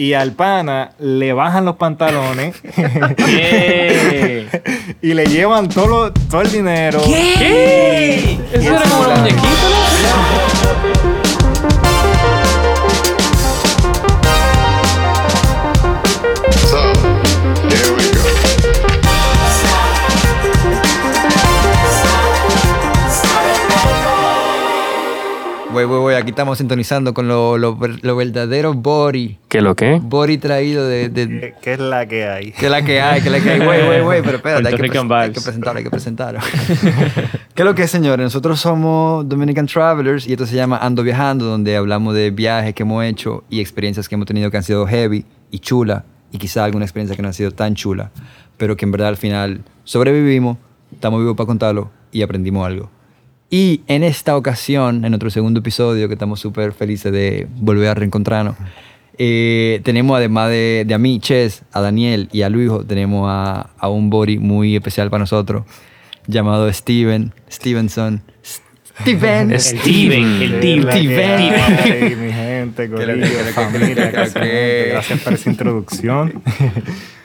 y al pana le bajan los pantalones y le llevan todo, lo- todo el dinero. ¿Qué? Eso era como un muñequito, Güey, güey, güey, aquí estamos sintonizando con lo, lo, lo verdadero body. ¿Qué lo qué? Body traído de... de ¿Qué, qué es la que hay? que es la que hay, que es la que hay. Güey, güey, güey, pero espérate, hay que, hay que presentarlo, hay que presentarlo. ¿Qué es lo que es, señores? Nosotros somos Dominican Travelers y esto se llama Ando Viajando, donde hablamos de viajes que hemos hecho y experiencias que hemos tenido que han sido heavy y chula y quizá alguna experiencia que no ha sido tan chula, pero que en verdad al final sobrevivimos, estamos vivos para contarlo y aprendimos algo. Y en esta ocasión, en nuestro segundo episodio, que estamos súper felices de volver a reencontrarnos, eh, tenemos además de, de a mí, Ches, a Daniel y a Luijo, tenemos a, a un body muy especial para nosotros, llamado Steven, Stevenson. Steven. Steven, el ¿Qué es la que Steven. hay, mi gente. Gracias por esa introducción.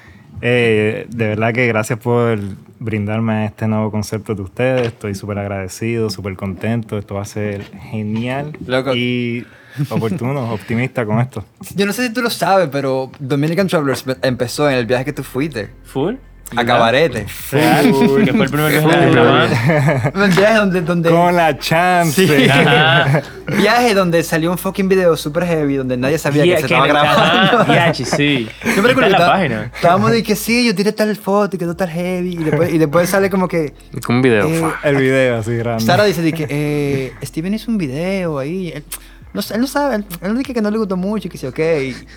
Eh, de verdad que gracias por brindarme este nuevo concepto de ustedes. Estoy súper agradecido, súper contento. Esto va a ser genial Loco. y oportuno, optimista con esto. Yo no sé si tú lo sabes, pero Dominican Travelers empezó en el viaje que tú fuiste. ¿Full? A Cabarete. Que fue el primer viaje de la banda. Un viaje donde... donde Con la chance. Sí. Ajá. Viaje donde salió un fucking video super heavy donde nadie sabía Yeah, que se que estaba grabando. yachi, sí. Yo me recuerdo Está en que la estaba- página. estábamos de que sí, yo tiré tal foto y quedó tal heavy. Y después, y después sale como que. Un video. eh, El video así grande. Sara dice de que eh, Steven hizo un video ahí. Él no, sé, él no sabe, él, él dice que no le gustó mucho y que sí, ok.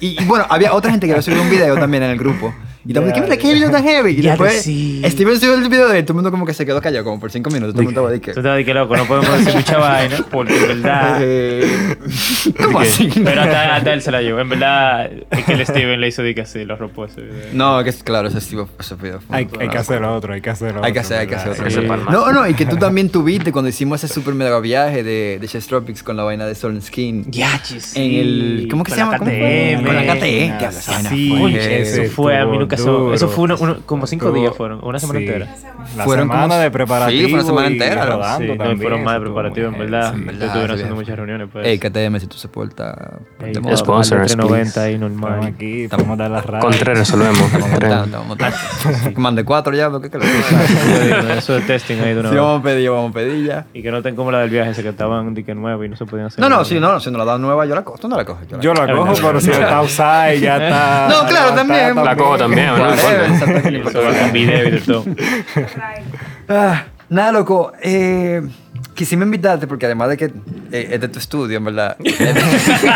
Y, y bueno, había otra gente que había subido un video también en el grupo. Y de que, Ya, mira, qué video tan heavy. Y después sí. Steven subió el video de él, todo el mundo como que se quedó callado, como por cinco minutos. Todo el mundo estaba de que. Tú a decir que loco, no podemos decir mucha vaina, porque en verdad. eh, ¿Cómo así? Pero hasta, hasta él se la llevó. En verdad, es que el Steven le hizo de que así, lo robó ese video. No, que es claro, ese, tipo- ese video fue Hay, hay que hacer otro, hay que hacer otro. Hay que hacer, hay que hacer otro. Sí. No, no, y que tú también tuviste cuando hicimos ese super mega viaje de, de Chess Tropics con la vaina de Soul and Skin. Yachi, sí. En el. ¿Cómo que Con se llama? Con la KTM. Que sí. Oye, eso fue, a mí nunca duro. Eso fue uno- uno- como cinco Estuvo- días fueron, una semana sí. entera. La Fueron semana como- de sí, preparativo. fue una semana y entera, Sí, no, fueron más de preparativo, en verdad. en estuvieron haciendo muchas reuniones. Pues. Ey, KTM, si tú pagar Sponsors, 390 ahí Estamos normal. aquí, vamos a dar las. Estamos estamos. Mande cuatro ya, que que Eso de testing ahí de una Si vez. vamos a pedir, vamos a pedir ya. Y que no ten como la del viaje ese que estaban nuevo y no se podían hacer. No, no, sí, no, si no la das nueva, yo la cojo. Tú no la coges. la Yo la cojo, pero si está usada y ya está. No, claro, también. La cojo también, no con video y todo. Ah, nada, loco. Eh, quisimos invitarte porque además de que eh, es de tu estudio, en verdad. que tú tienes que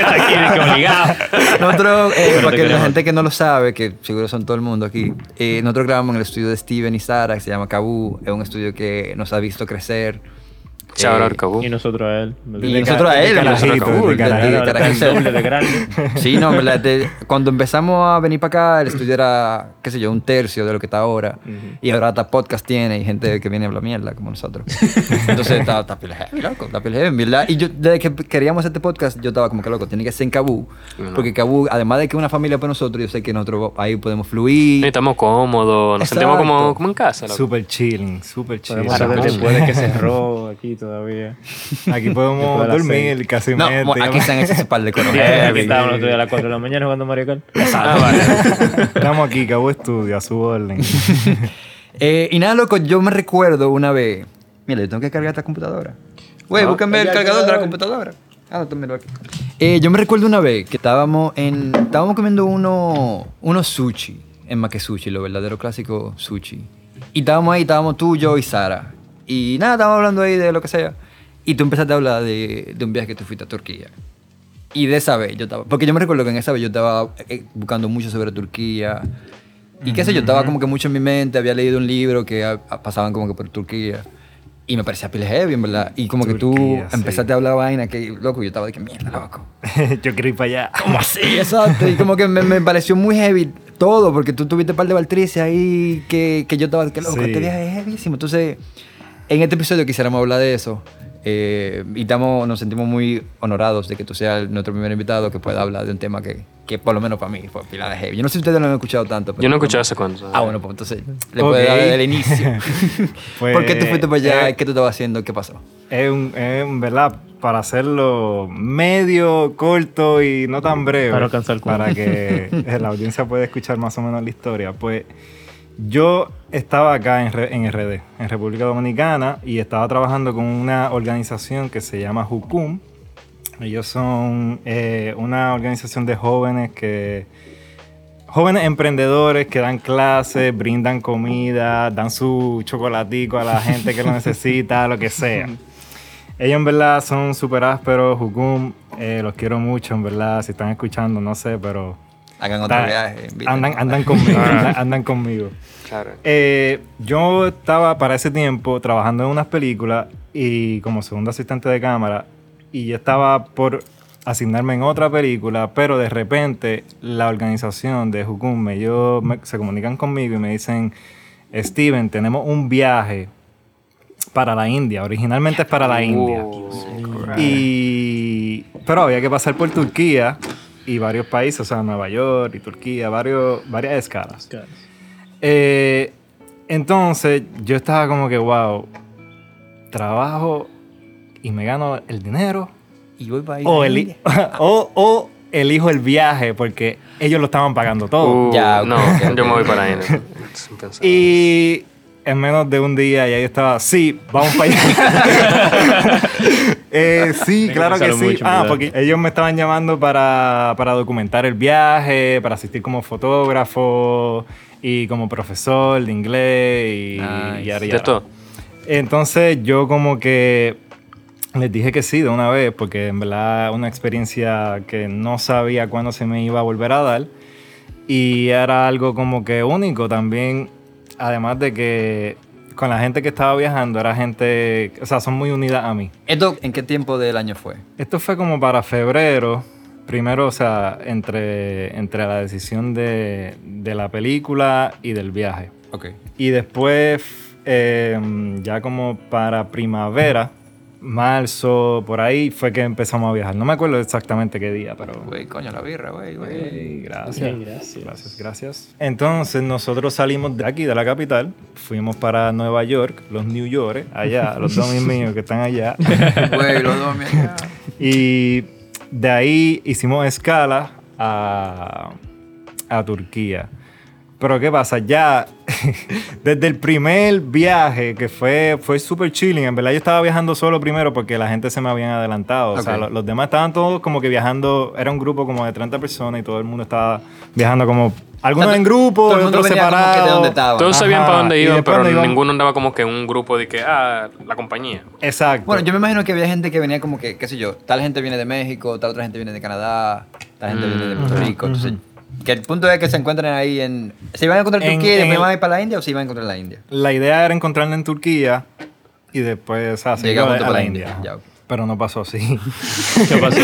estar aquí dique, obligado. nosotros, eh, para que la gente que no lo sabe, que seguro son todo el mundo aquí, eh, nosotros grabamos en el estudio de Steven y Sara, que se llama Cabú. Es un estudio que nos ha visto crecer. Shout out, Eh, Cabú. Y nosotros a él. Y nosotros a él, de en verdad, carajito, Cabú, de grande. Sí, no, en verdad, de- cuando empezamos a venir para acá, el estudio era, qué sé yo, un tercio de lo que está ahora. Y ahora hasta podcast tiene y gente que viene a hablar mierda como nosotros. Entonces está, está heavy, loco, está pila heavy, ¿verdad? Y yo, desde que queríamos este podcast, yo estaba como que loco, tiene que ser en Cabú. Porque Cabú, además de que es una familia para nosotros, yo sé que nosotros ahí podemos fluir. Sí, estamos cómodos, nos sentimos como, Exacto. como en casa. loco. Super chilling, super chilling. Podemos saber después de que cerró aquí todavía. Aquí podemos dormir casi No, mente. aquí se han hecho ese par de cosas. Sí, aquí estábamos nosotros a las 4 de la mañana jugando Mario Kart. Ah, vale. Estamos aquí, Cabo Estudio, a su orden. Eh, y nada, loco, yo me recuerdo una vez. Mira, yo tengo que cargar esta computadora. Güey, No, búscame el cargador de la computadora. Ah, no, aquí. Eh, yo me recuerdo una vez que estábamos en. Estábamos comiendo uno, unos sushi en Makesushi, lo verdadero clásico sushi. Y estábamos ahí, estábamos tú, yo y Sara. Y nada, estábamos hablando ahí de lo que sea. Y tú empezaste a hablar de, de un viaje que tú fuiste a Turquía. Y de esa vez yo estaba, porque yo me recuerdo que en esa vez yo estaba eh, buscando mucho sobre Turquía. Y qué sé yo, estaba como que mucho en mi mente, había leído un libro que ah, ah, pasaban como que por Turquía. Y me parecía pile heavy, en verdad. Y como que tú Turquía, sí. empezaste a hablar vaina que, loco, yo estaba de que mierda, loco. Yo quiero ir para allá. ¿Cómo así? Exacto. Y como que me, me pareció muy heavy todo, porque tú tuviste un par de Valtricia ahí que, que yo estaba de que loco, Sí. este viaje es heavísimo. Entonces, en este episodio quisiéramos hablar de eso. Eh, y estamos, nos sentimos muy honorados de que tú seas nuestro primer invitado que pueda hablar de un tema que, que por lo menos para mí fue pila de heavy. Yo no sé si ustedes lo han escuchado tanto. pero- Yo no he escuchado ese cuento. Ah, bueno, pues entonces le puedo dar el inicio. Pues, ¿Por qué tú fuiste para allá? eh, ¿Qué tú estabas haciendo? ¿Qué pasó? Es un, es un, ¿verdad? Para hacerlo medio, corto y no tan breve. Para cuento. Para que la audiencia pueda escuchar más o menos la historia. Pues yo estaba acá en, en RD, en República Dominicana, y estaba trabajando con una organización que se llama Jucum. Ellos son eh, una organización de jóvenes que jóvenes emprendedores que dan clases, brindan comida, dan su chocolatico a la gente que lo necesita, lo que sea. Ellos en verdad son súper ásperos, Jukum, eh, los quiero mucho, en verdad, si están escuchando, no sé, pero... Hagan otro viaje. Andan, andan conmigo, andan, andan conmigo. Claro. Eh, yo estaba para ese tiempo trabajando en unas películas y como segundo asistente de cámara y yo estaba por asignarme en otra película, pero de repente la organización de Jukum me, yo, me- se comunican conmigo y me dicen, Steven, tenemos un viaje para la India, originalmente es para la India. Y, pero había que pasar por Turquía y varios países, o sea, Nueva York y Turquía, varios, varias escalas. Eh, entonces yo estaba como que, wow, trabajo y me gano el dinero Y voy para ahí. o, eli- o, o elijo el viaje porque ellos lo estaban pagando todo. Uh, Ya, no, yo me voy para pensar. Y en menos de un día ya yo estaba, sí, vamos para allá. Eh, sí, claro que sí. mucho, ah, ¿verdad? porque ellos me estaban llamando para, para documentar el viaje, para asistir como fotógrafo y como profesor de inglés y, Nice. y yara, yara. todo. Entonces yo como que les dije que sí de una vez, porque en verdad una experiencia que no sabía cuándo se me iba a volver a dar. Y era algo como que único también, además de que con la gente que estaba viajando era gente, o sea, son muy unidas a mí. ¿Esto en qué tiempo del año fue? Esto fue como para febrero, primero, o sea, entre, entre la decisión de, de la película y del viaje. Ok. Y después, eh, ya como para primavera, marzo, por ahí, fue que empezamos a viajar. No me acuerdo exactamente qué día, pero... Güey, coño, la birra, güey, güey. Ey, gracias. Gracias. Gracias, gracias. Entonces nosotros salimos de aquí, de la capital, fuimos para Nueva York, los New York, allá, los dos míos que están allá. Güey, los dos, mira. y de ahí hicimos escala a, a Turquía. Pero ¿qué pasa? Ya desde el primer viaje, que fue, fue súper chilling, en verdad yo estaba viajando solo primero porque la gente se me habían adelantado. O sea, los demás estaban todos como que viajando, era un grupo como de 30 personas y todo el mundo estaba viajando como, algunos O sea, en grupo, todo el mundo otros separados. Todos sabían para dónde iban, pero iban- ninguno andaba como que en un grupo de que, ah, la compañía. Exacto. Bueno, yo me imagino que había gente que venía como que, qué sé yo, tal gente viene de México, tal otra gente viene de Canadá, tal gente viene de Puerto Rico. Entonces, que el punto es que se encuentren ahí en... ¿Se iban a encontrar en En- Turquía y en después el- iban a ir para la India o se iban a encontrar en la India? La idea era encontrarla en Turquía y después, o sea, Llegamos a, para la India. India, ya, ok. Pero no pasó así. ¿Qué pasó?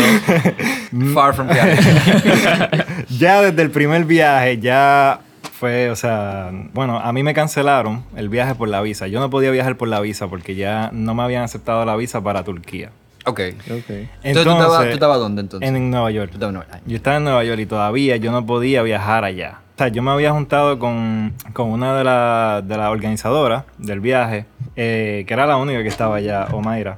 Far from ya desde el primer viaje, ya fue, o sea, bueno, a mí me cancelaron el viaje por la visa. Yo no podía viajar por la visa porque ya no me habían aceptado la visa para Turquía. Ok. ok. Entonces, ¿tú, estabas, ¿tú estabas dónde entonces? En Nueva York. Tú estabas en Nueva York. Yo estaba en Nueva York y todavía yo no podía viajar allá. O sea, yo me había juntado con, con una de las de las organizadoras del viaje, eh, que era la única que estaba allá, Omaira.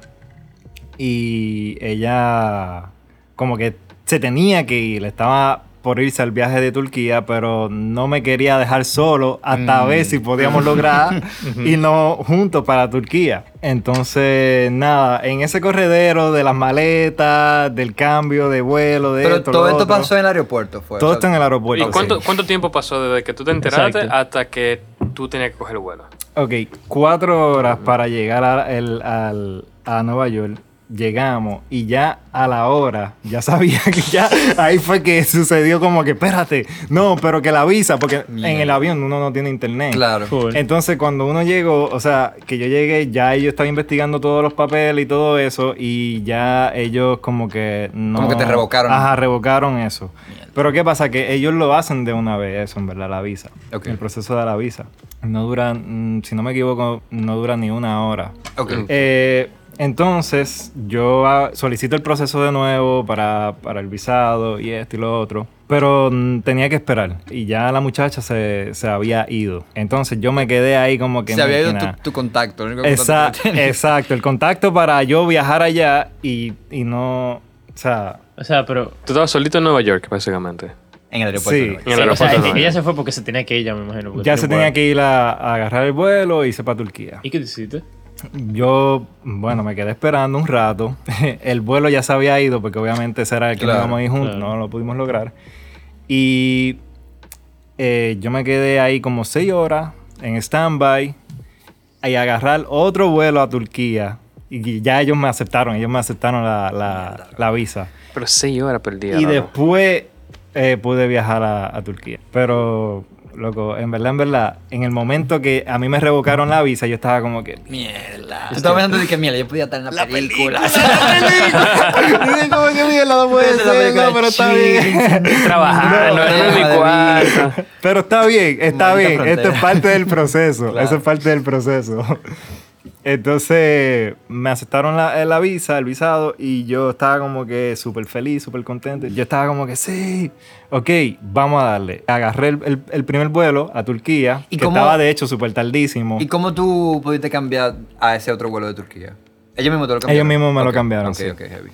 Y ella como que se tenía que ir, estaba por irse al viaje de Turquía, pero no me quería dejar solo hasta ver si podíamos lograr irnos juntos para Turquía. Entonces, nada, en ese corredero de las maletas, del cambio de vuelo, de Pero esto, todo lo esto otro, pasó en el aeropuerto, fue. Todo o sea, esto en el aeropuerto. ¿Y cuánto, sí. cuánto tiempo pasó desde que tú te enteraste Exacto. hasta que tú tenías que coger el vuelo? Ok, cuatro horas para llegar a, el- al- a Nueva York. Llegamos y ya a la hora, ya sabía que ya ahí fue que sucedió como que, espérate, no, pero que la visa, porque en el avión uno no tiene internet. Claro. Cool. Entonces, cuando uno llegó, o sea, que yo llegué, ya ellos estaban investigando todos los papeles y todo eso, y ya ellos como que no. Como que te revocaron. Ajá, revocaron eso. Pero ¿qué pasa? Que ellos lo hacen de una vez, eso, en verdad, la visa. Ok. El proceso de la visa. No dura, mm, si no me equivoco, no dura ni una hora. Ok. Eh, entonces yo ah, solicito el proceso de nuevo para, para el visado y esto y lo otro. Pero mm, tenía que esperar. Y ya la muchacha se, se había ido. Entonces yo me quedé ahí como que... Se había ido tu, tu contacto. el único contacto tenías. exacto, el contacto para yo viajar allá y, y no... O sea, O sea, pero. Tú estabas solito en Nueva York, básicamente. En el aeropuerto. Sí. En el sí, o aeropuerto sea, ella se fue porque se tenía que ir, ya me imagino. ya se tenía que ir a, a agarrar el vuelo y irse para Turquía. ¿Y qué hiciste? Yo, bueno, me quedé esperando un rato. El vuelo ya se había ido porque obviamente ese era el que Claro, íbamos a ir juntos, claro. no lo pudimos lograr. Y eh, yo me quedé ahí como seis horas en stand-by y agarrar otro vuelo a Turquía. Y ya ellos me aceptaron, ellos me aceptaron la, la- la visa. Pero seis horas perdidas. Y loco. después eh, pude viajar a, a Turquía. Pero, loco, en verdad, en verdad, en el momento que a mí me revocaron la visa, yo estaba como que... Mierda. Yo estaba pensando de que, mierda, yo podía estar en la, película. Dije, como que mierda, no puede es la ser, película no, pero está bien. Trabajando, No, en mi cuarto. Pero está bien, está bien. Esto es parte del proceso. Eso es parte del proceso. Entonces me aceptaron la, la visa, el visado, y yo estaba como que súper feliz, súper contento. Yo estaba como que sí, ok, vamos a darle. Agarré el, el- el primer vuelo a Turquía, ¿Y que cómo- estaba de hecho súper tardísimo. ¿Y cómo tú pudiste cambiar a ese otro vuelo de Turquía? Ellos mismos te lo cambiaron. Ellos mismos me lo cambiaron, Ok, sí. ok, heavy.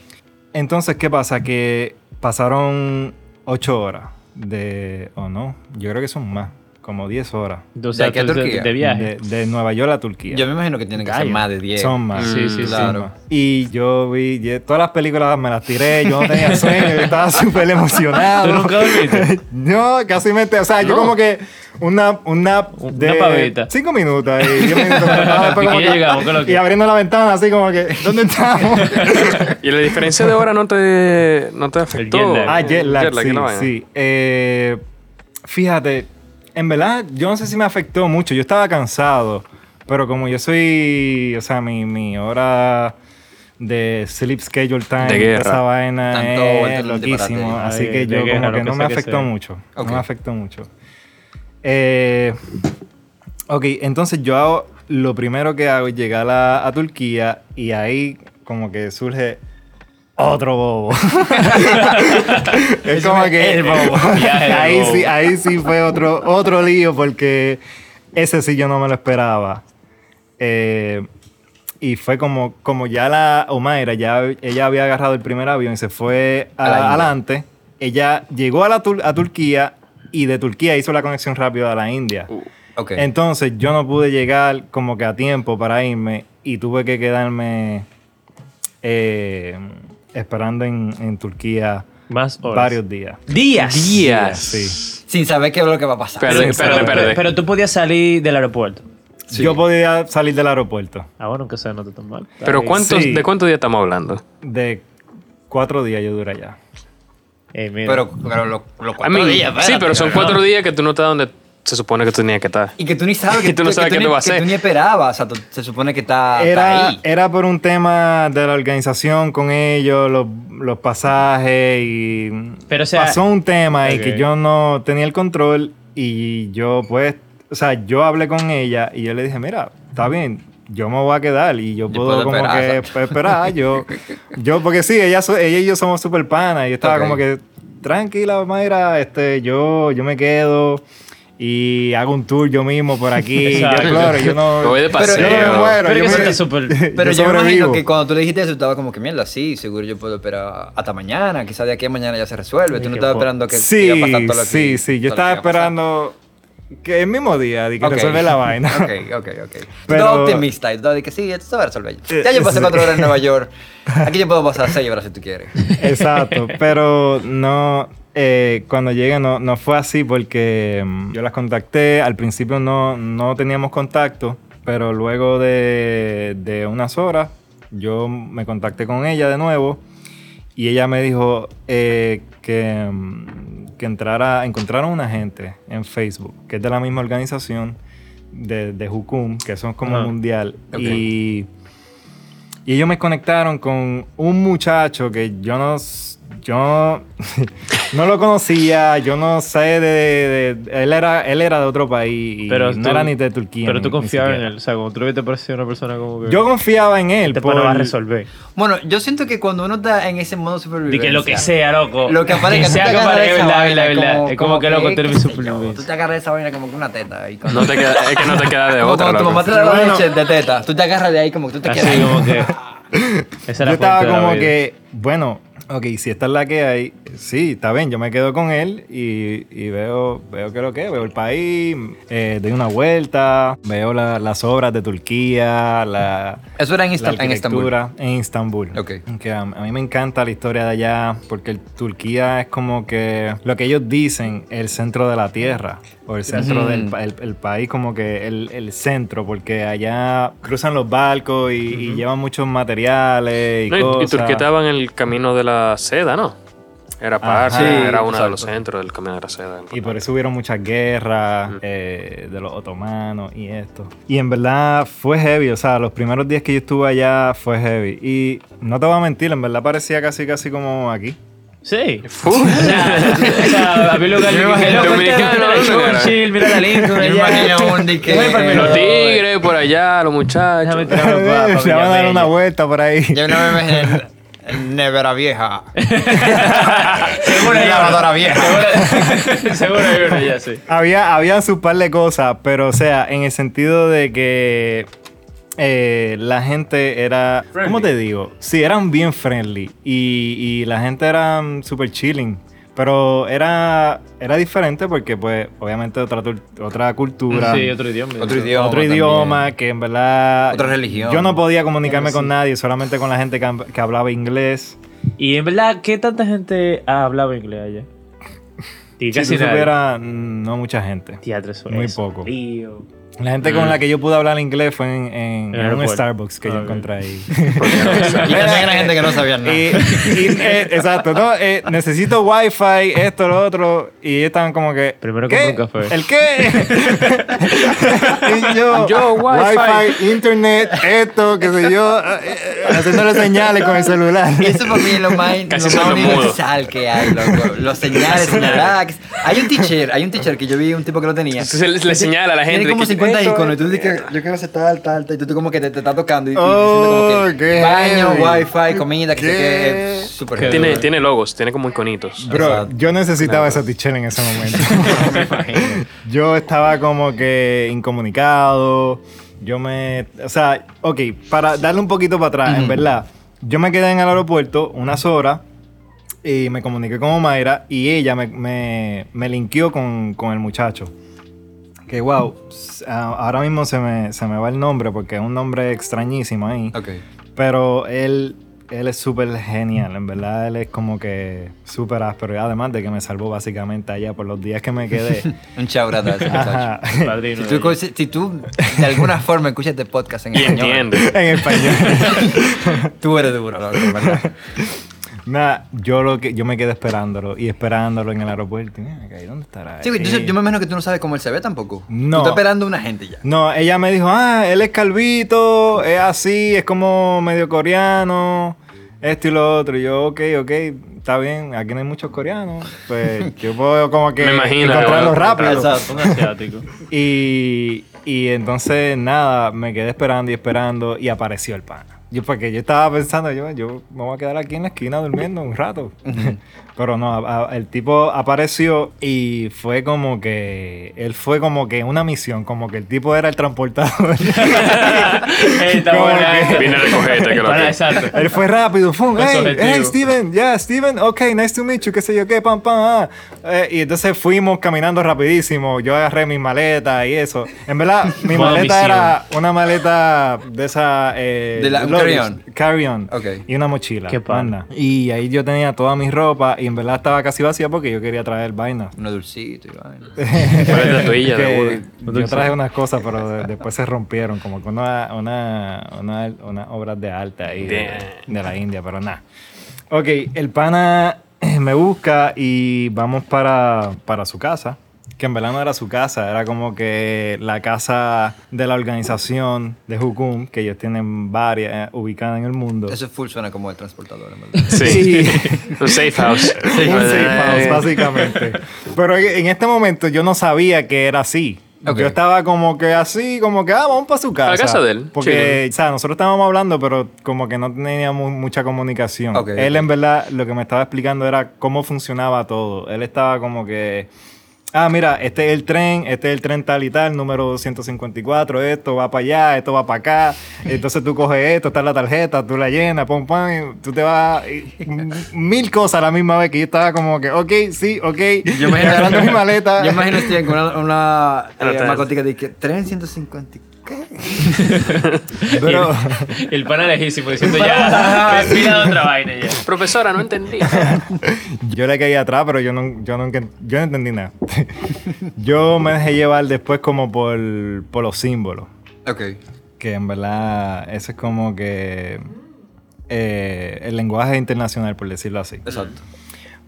Entonces, ¿qué pasa? Que pasaron ocho horas de... ¿O no? Yo creo que son más, como 10 horas. O sea, aquí a tú- de, Turquía? de viaje. De, de Nueva York a Turquía. Yo me imagino que tienen que ser más de 10. Son más. Sí, sí, sí. Claro. más. Y yo vi, todas las películas me las tiré, yo no tenía sueño, yo estaba súper emocionado. ¿Tú nunca dormiste? no, casi me, o sea, yo No. como que una, una de Una pavita. cinco minutos y diez minutos. ¿Y como llegamos? ¿Qué es lo que? y abriendo la ventana así como que, ¿dónde estamos? Y la diferencia de hora no te, no te afectó. jet lag. Ah, jet lag, Jet lag, sí, sí. Eh, fíjate, en verdad, yo no sé si me afectó mucho. Yo estaba cansado, pero como yo soy, o sea, mi, mi hora de sleep schedule time, De guerra. esa vaina Tanto es loquísimo. Ay, Así que yo guerra, como que que no me afectó sea. mucho. Ok. No me afectó mucho. Eh, ok, entonces yo hago, lo primero que hago es llegar a, a Turquía y ahí como que surge otro bobo. es como que el bobo. Ahí bobo. sí, ahí sí fue otro, otro lío porque ese sí yo no me lo esperaba. Eh, y fue como, como ya la Omaira, ya ella había agarrado el primer avión y se fue A adelante. Ella llegó a, la Tur- a Turquía y de Turquía hizo la conexión rápida a la India. Ok. Entonces yo no pude llegar como que a tiempo para irme y tuve que quedarme eh, esperando en, en Turquía Más horas. varios días. días. Días. Sí. Sin saber qué es lo que va a pasar. Espérate, Sí, espérate, pero- espérate. Pero tú podías salir del aeropuerto. Yo podía salir del aeropuerto Ah, bueno, que sea, no te tan mal. Pero. ¿cuántos, Sí. ¿de cuántos días estamos hablando? de cuatro días yo duré allá. Eh, mira. Pero, pero los lo I cuatro mean, días, sí, espérate, pero son no. cuatro días que tú no estás donde se supone que tú tenías que estar. Y que tú ni sabes Y tú no sabes qué ni, te va a que hacer. tú ni esperabas. O sea, tú- se supone que está, está Era, ahí. era por un tema de la organización con ellos, los, los pasajes y Pero, o sea- pasó un tema y Ok. que yo no tenía el control y yo pues, o sea, yo hablé con ella y yo le dije, mira, está bien, yo me voy a quedar y yo, Yo puedo, puedo como esperar, que ¿sabes? pues, esperar, yo, yo, porque sí, ella, ella y yo somos súper panas y yo estaba Ok. como que, tranquila, Mayra, este, yo, yo me quedo y hago un tour yo mismo por aquí, yo exploro, yo no... Me voy de yo no paseo. me muero, Pero yo me- súper- Pero yo, me imagino que cuando tú le dijiste eso, estaba como que mierda, sí, seguro yo puedo esperar hasta mañana, quizás de aquí a mañana ya se resuelve. Tú no estabas esperando que Sí, iba a pasar todo lo que sí, sí. Yo estaba esperando que el mismo día de que Ok. resuelve la vaina. Ok, ok, ok. Pero- estabas optimista y tú estabas de que sí, esto se va a resolver. Eh, Ya yo pasé sí. cuatro horas en Nueva York. Aquí yo puedo pasar seis horas si tú quieres. Exacto, pero no, eh, cuando llegué no, no fue así porque mm, yo las contacté, al principio no, no teníamos contacto, pero luego de, de unas horas yo me contacté con ella de nuevo y ella me dijo eh, que, mm, que entrara, encontraron un agente en Facebook, que es de la misma organización de, de Hukum, que son como mundial, y... Y ellos me conectaron con un muchacho que yo no, yo no lo conocía, yo no sé de, de- de- él era él era de otro país y Pero no tú- era ni de Turquía. Pero tú confiabas en él. O sea, como tú te parecía una persona como que. Yo confiaba en él te por va a resolver. Bueno, yo siento que cuando uno está en ese modo supervivencia... que lo que sea, loco. Lo que aparezca, Que sea te que de aparezca, esa verdad, vaina verdad, verdad. como- Es como que loco, tú eres mi qué sé yo, supervivencia. Tú te agarras de esa vaina como que una teta y cuando- No te queda, es que no te queda de como otra. cuando tu loco. mamá te da la Bueno. leche de teta, tú te agarras de ahí como que tú te Así quedas ahí. como que. Esa yo era estaba de la como que, bueno, ok, si esta es la que hay, sí, está bien, yo me quedo con él y, y veo, veo que lo que, veo el país, eh, doy una vuelta, veo la- las obras de Turquía, la, Eso era en, la Istan- en Estambul. en Istambul. Ok. Que a, a mí me encanta la historia de allá porque el- Turquía es como que lo que ellos dicen, el centro de la tierra o el centro del pa- el, el país como que el, el centro porque allá cruzan los barcos y, y llevan muchos materiales y No, y- y, cosas. Turquía estaba en el camino de la seda, ¿no? Era parte, Sí, era uno de los exacto. centros del camino de la seda. Y por eso hubieron muchas guerras eh, de los otomanos y esto. Y en verdad fue heavy, o sea, los primeros días que yo estuve allá fue heavy. Y no te voy a mentir, en verdad parecía casi casi como aquí. Sí. O sea, o sea, a mí lo que Yo me imagino dominicano, ¿no? Churchill, mira la Lincoln Yo me imagino un de que- Déjame ponerme Los tigres por allá, los muchachos. Déjame tirarme pa- pa Se van a dar una vuelta por ahí. Yo no me imagino en nevera vieja. Seguro hay lavadora vieja. Seguro- Seguro hay una ya, sí. Había, había su par de cosas, pero o sea, en el sentido de que eh, la gente era, ¿cómo te digo? Sí, eran bien friendly y, y la gente era mm, súper chilling. Pero era, era diferente porque, pues, obviamente otra, otra cultura. Sí, otro idioma. Otro idioma. otro también. idioma que en verdad... Otra religión. Yo no podía comunicarme con nadie, solamente con la gente que, que hablaba inglés. Y en verdad, ¿qué tanta gente ha hablado inglés allá? Y Si casi tú nadie. supieras, mm, no mucha gente. Teatro, eso Muy es poco. La gente con la que yo pude hablar inglés fue en, en- En un. Starbucks que Ah, yo ok. encontré ahí. Y también era gente que no sabía nada. Y, y, eh, exacto, no, eh, necesito wifi, esto, lo otro. Y ellos estaban como que. Primero compré un café. ¿El qué? y yo, Yo, wifi. internet, esto, qué sé yo, eh, haciéndole señales con el celular. Y eso para mí es lo más, Casi lo más universal que hay, loco. Los señales, señaladas. Hay un teacher, hay un teacher que yo vi un tipo que lo tenía. Se le, le señala a la gente. Tiene como 50 esto- iconos y tú dices que yo quiero hacer tal, tal, tal. Y tú, tú como que te, te está tocando y, Oh, como que baño, wifi, comida, que sé Qué- súper Tiene, duro. tiene logos, tiene como iconitos. Bro, yo necesitaba esa teacher en ese momento. yo estaba como que incomunicado. Yo me. O sea, ok, para darle un poquito para atrás, en verdad. Yo me quedé en el aeropuerto unas horas y me comuniqué con Omaira y ella me, me, me linkeó con, con el muchacho. Que wow, ahora mismo se me, se me va el nombre porque es un nombre extrañísimo ahí. Ok. Pero él, él es súper genial, en verdad él es como que súper áspero. Y además de que me salvó básicamente allá por los días que me quedé. Un chaurata a ese muchacho. Si tú, si tú de alguna forma escuchas este podcast en español, en español. tú eres duro, loco, ¿verdad? Nada, yo lo que yo me quedé esperándolo y esperándolo en el aeropuerto. Y, mira, ¿y ¿dónde estará? Sí, yo me imagino que tú no sabes cómo él se ve tampoco. No. Tú estás esperando a una gente ya. No, ella me dijo, ah, él es calvito, es así, es como medio coreano, esto y lo otro. Y yo, ok, ok, está bien, aquí no hay muchos coreanos. Pues yo puedo como que Me imagino, encontrarlo bueno, rápido. Exacto. Un asiático. Y, y entonces, nada, me quedé esperando y esperando y apareció el pana. Yo, porque yo estaba pensando, yo, yo me voy a quedar aquí en la esquina durmiendo un rato. Pero no, a- a- el tipo apareció y fue como que, él fue como que una misión, como que el tipo era el transportador. Que- esa. Viene a recogerte, que lo Para, que- exacto. Él fue rápido, fue hey, hey, Steven, ya, Steven, ok, nice to meet you, qué sé yo qué, pam, pam, ah. Eh, y entonces fuimos caminando rapidísimo, yo agarré mi maleta y eso. En verdad, mi maleta misión. era una maleta de esa... Eh, De la- carry-on. carry-on, Ok. Y una mochila. Qué pana. anda. Y ahí yo tenía toda mi ropa y en verdad estaba casi vacía porque yo quería traer vainas. Uno dulcito y vaina. Una estatuilla de Que Buda. yo traje unas cosas, pero de- después se rompieron, como que una, una, una, una obras de arte ahí de, de la India, pero nada. Ok, el pana me busca y vamos para, para su casa. Que en verdad no era su casa, era como que la casa de la organización de Hukum, que ellos tienen varias eh, ubicadas en el mundo. Eso full suena como el transportador, en verdad. Sí. Un safe house. Un safe house, básicamente. Pero en este momento yo no sabía que era así. Ok. Yo estaba como que así, como que, ah, vamos para su casa. la casa de él, Porque, o sea, nosotros estábamos hablando, pero como que no teníamos mucha comunicación. Ok, él, ok. en verdad, lo que me estaba explicando era cómo funcionaba todo. Él estaba como que, ah, mira, este es el tren, este es el tren tal y tal, número 254, esto va para allá, esto va para acá. Entonces tú coges esto, está la tarjeta, tú la llenas, pum, pum, y tú te vas. y- mil cosas a la misma vez que yo estaba como que, ok, sí, ok. Yo imagino, mi maleta. Yo imagino Steven con una, una eh, de que tren 150. ¿Qué? Pero, El pana lejísimo diciendo ya, respira otra vaina ya. Profesora, no entendí. yo le caí atrás, pero yo no, yo no, yo no entendí nada. yo me dejé llevar después como por, por los símbolos. Ok. Que en verdad, eso es como que eh, el lenguaje internacional, por decirlo así. Exacto.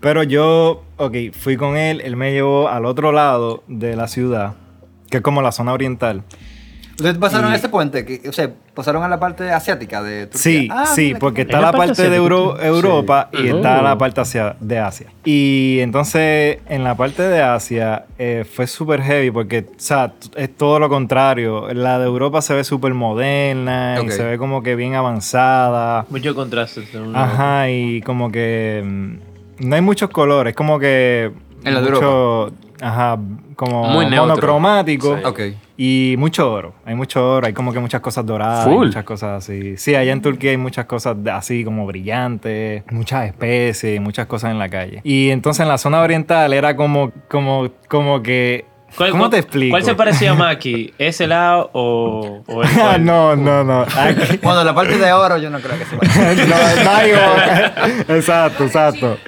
Pero yo, ok, fui con él, él me llevó al otro lado de la ciudad, que es como la zona oriental. ¿Ustedes pasaron Y- a ese puente? Que, o sea, pasaron a la parte asiática de Turquía. Sí, Ah, sí, porque está ¿En la parte parte de Euro-? Europa y está la parte hacia- de Asia. Y entonces en la parte de Asia eh, fue súper heavy porque, o sea, es todo lo contrario. La de Europa se ve súper moderna y se ve como que bien avanzada. Mucho contraste. Ajá, y como que mm, no hay muchos colores, como que En la de mucho, ajá, como Muy neutro. monocromático. Sí. Ok. Y mucho oro, hay mucho oro, hay como que muchas cosas doradas, Full. muchas cosas así. Sí, allá en Turquía hay muchas cosas así como brillantes, muchas especies, muchas cosas en la calle. Y entonces en la zona oriental era como, como, como que... ¿Cuál- ¿Cómo cuál- te explico? ¿Cuál se parecía más aquí? ¿Ese lado o, o el cual? no, no, no. Aquí- Bueno, la parte de oro yo no creo que se vaya. no, no hay oro. Exacto, exacto.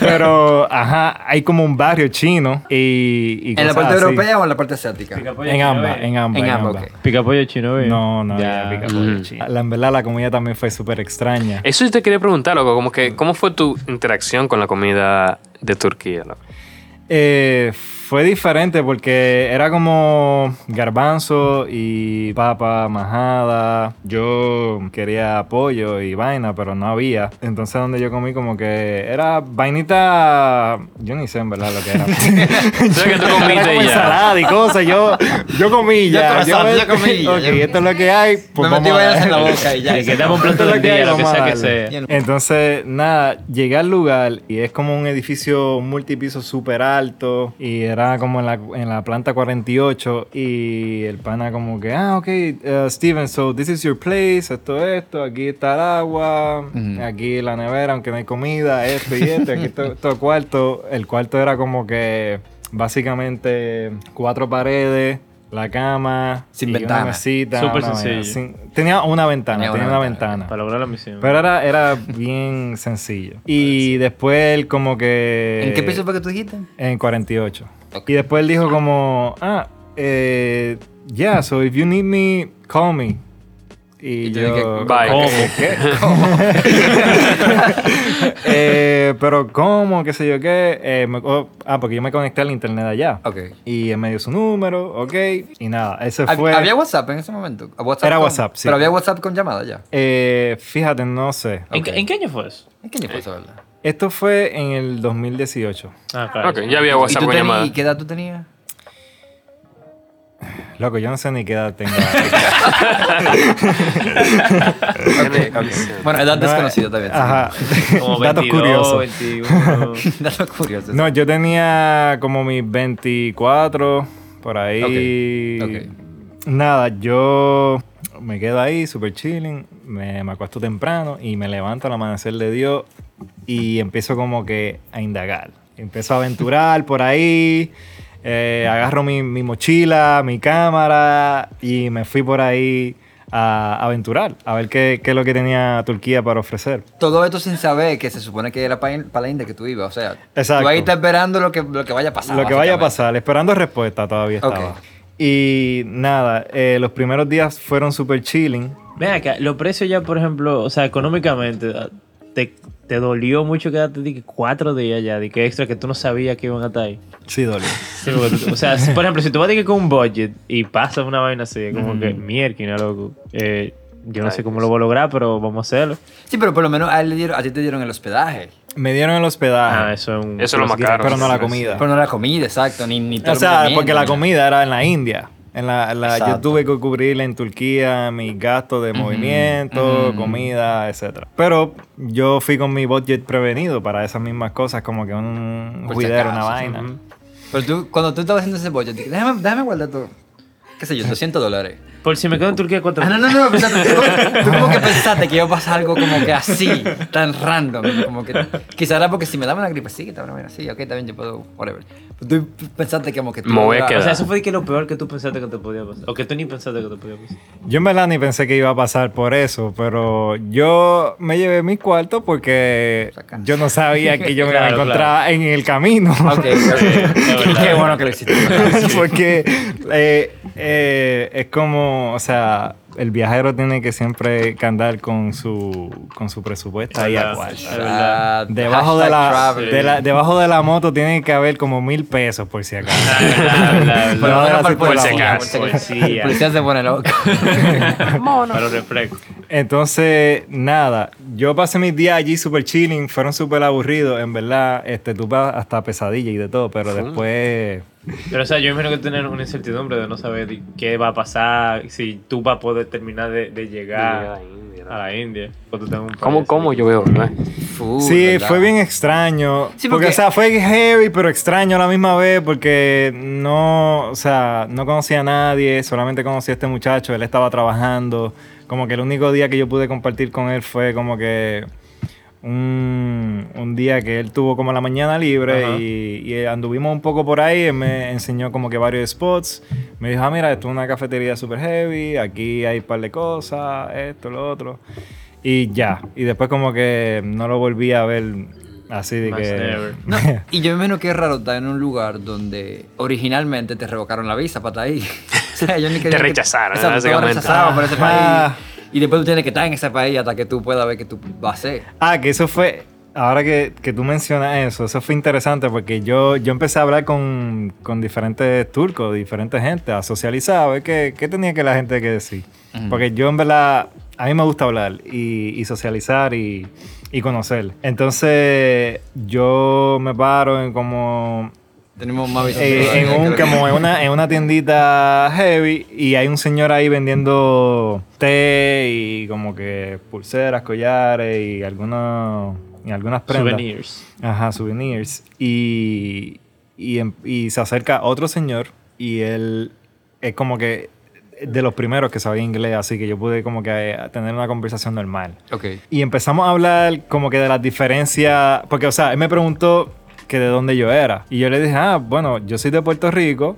Pero, ajá, hay como un barrio chino y... y ¿En la parte así. europea o en la parte asiática? En ambas, en ambas. En ambas, ambas. ok. Picapollo chino, ¿ve? No, no, Ya. picapollo Mm. chino. La, en verdad la comida también fue súper extraña. Eso yo te quería preguntar, loco, como que, ¿cómo fue tu interacción con la comida de Turquía, loco? Eh, fue diferente porque era como garbanzo y papa majada. Yo quería pollo y vaina, pero no había. Entonces donde yo comí como que era vainita... Yo ni sé en verdad lo que era. ¿Sabes que tú comiste como y ya? ensalada y cosas. Yo, yo comí Ya sabes, yo comí, ya. Ok, esto es lo que hay. Pues Me metí vamos a vainas en la boca y ya. Sí, que dame un plato del lo que hay, día, lo que sea que sea. Entonces, nada, llegué al lugar y es como un edificio multipiso súper alto y era como en la, en la planta 48 y el pana como que, ah, ok, uh, Steven, so this is your place, esto, esto, aquí está el agua, aquí la nevera, aunque no hay comida, esto y esto, aquí todo, todo cuarto. El cuarto era como que básicamente cuatro paredes. La cama, Sin y ventana. una mesita. Súper una vaina, sencillo. sin- tenía una ventana, Tenía tenía, una una ventana, ventana. Para lograr la misión. Pero era, era bien sencillo. Y después él como que... ¿En qué piso fue que tú dijiste? En 48. Y después él dijo como, ah, eh, yeah, so if you need me, call me. Y, yo, dije, bye. ¿cómo? ¿Qué? Eh, pero ¿cómo? ¿Qué sé yo qué? Eh, me- oh, ah, porque yo me conecté al internet allá. Ok. Y él me dio su número, ok. Y nada, ese fue... ¿Había WhatsApp en ese momento? ¿WhatsApp Era con- WhatsApp, sí. Pero había WhatsApp con llamada ya. Eh, fíjate, no sé. ¿En, en qué año fue eso? ¿En qué año fue eso, verdad? Esto fue en el 2018. Ah, claro. Ok, ya había ¿Y, WhatsApp tú tenías- llamada. ¿Y qué edad tú tenías? Loco, yo no sé ni qué edad tengo. Bueno, edad No, desconocida también. Ajá. Como Datos 22, curiosos. 21. Datos curiosos. No, yo tenía como mis 24, por ahí. Ok, ok. Nada, yo me quedo ahí, súper chilling, me, me acuesto temprano y me levanto al amanecer de Dios y empiezo como que a indagar. Empiezo a aventurar por ahí, eh, agarro mi, mi mochila, mi cámara y me fui por ahí a aventurar, a ver qué, qué es lo que tenía Turquía para ofrecer. Todo esto sin saber que se supone que era para la India que tú ibas. O sea, Exacto. tú ahí estás esperando lo que, lo que vaya a pasar. Lo que vaya a pasar, esperando respuesta todavía estaba. Y nada, eh, los primeros días fueron súper chilling. Ven acá, los precios ya, por ejemplo, o sea, económicamente, te, te dolió mucho quedarte de que cuatro días ya, de que extra que tú no sabías que iban a estar ahí. Sí, dolió. Sí, porque tú- o sea, si, por ejemplo, si tú vas de que con un budget y pasa una vaina así, como que mierda, loco. Eh, yo no sé cómo lo voy a lograr, pero vamos a hacerlo. Sí, pero por lo menos a, él le dieron, a ti te dieron el hospedaje. Me dieron el Ah, hospedaje, eso es un. Eso es lo más caro. pero no la comida. Pero no la comida, exacto, ni, ni todo O sea, porque la comida era en la India. En la, yo tuve que cubrir en Turquía mis gastos de movimiento, comida, etcétera. Pero yo fui con mi budget prevenido para esas mismas cosas, como que un juidero, una vaina. Pero tú, cuando tú estabas haciendo ese budget, déjame, déjame guardar todo. ¿Qué sé yo? 200 dólares. Por si me quedo en Turquía, ¿cuánto? Ah, no, no, no, pensaste, tú, tú como que pensaste que iba a pasar algo como que así, tan random, como que quizá era porque si me daba una gripecita, una vaina así, ok, también yo puedo, whatever. Pero tú pensaste que como que tú Me voy a quedar. O sea, eso fue que lo peor que tú pensaste que te podía pasar. O que tú ni pensaste que te podía pasar. Yo en verdad ni pensé que iba a pasar por eso, pero yo me llevé mi cuarto porque Sacán. yo no sabía que yo me iba a Claro, en el camino. Ok, ok. Qué bueno que lo hiciste. Porque eh, eh, es como, o sea, el viajero tiene que siempre andar con su, con su presupuesto ahí a. Ah, Debajo de, la, traveler. de la- debajo de la moto tiene que haber como mil pesos por si acaso. Pero Por si acaso. por si acaso. Policía. Policía se pone loco. Para los refrescos. Entonces, nada, yo pasé mis días allí súper chilling, fueron súper aburridos, en verdad, este, tuve hasta pesadilla y de todo, pero después... Pero, o sea, yo imagino que tener una incertidumbre de no saber qué va a pasar, si tú vas a poder terminar de, de llegar a la India. ¿Cómo, cómo yo veo? Sí, ¿verdad? fue bien extraño. Sí, porque, porque- o sea, fue heavy, pero extraño a la misma vez porque no, o sea, no conocía a nadie, solamente conocí a este muchacho, él estaba trabajando. Como que el único día que yo pude compartir con él fue como que un, un día que él tuvo como la mañana libre y, y anduvimos un poco por ahí, él me enseñó como que varios spots. Me dijo, ah, mira, esto es una cafetería super heavy, aquí hay un par de cosas, esto, lo otro. Y ya, y después como que no lo volví a ver así de Más que... No, y yo me imagino que es raro estar en un lugar donde originalmente te revocaron la visa para estar ahí. O sea, ellos ni que- rechazaron, Exacto, te básicamente. rechazaron por ese Ah. Y después tú tienes que estar en ese país hasta que tú puedas ver que tú vas a hacer. Ah, que eso fue... Ahora que, que tú mencionas eso, eso fue interesante porque yo, yo empecé a hablar con, con diferentes turcos, diferentes gente, a socializar, a ver qué, qué tenía que la gente que decir. Porque yo en verdad, a mí me gusta hablar y, y socializar y, y conocer. Entonces yo me paro en como Tenemos más eh, en, un, como en, una, en una tiendita heavy y hay un señor ahí vendiendo té y como que pulseras, collares y algunos y algunas prendas. Souvenirs. Ajá, souvenirs. Y, y, em- y se acerca otro señor y él es como que de los primeros que sabía inglés, así que yo pude como que eh, tener una conversación normal. Ok. Y empezamos a hablar como que de las diferencias, porque o sea, él me preguntó que de dónde yo era. Y yo le dije, ah, bueno, yo soy de Puerto Rico,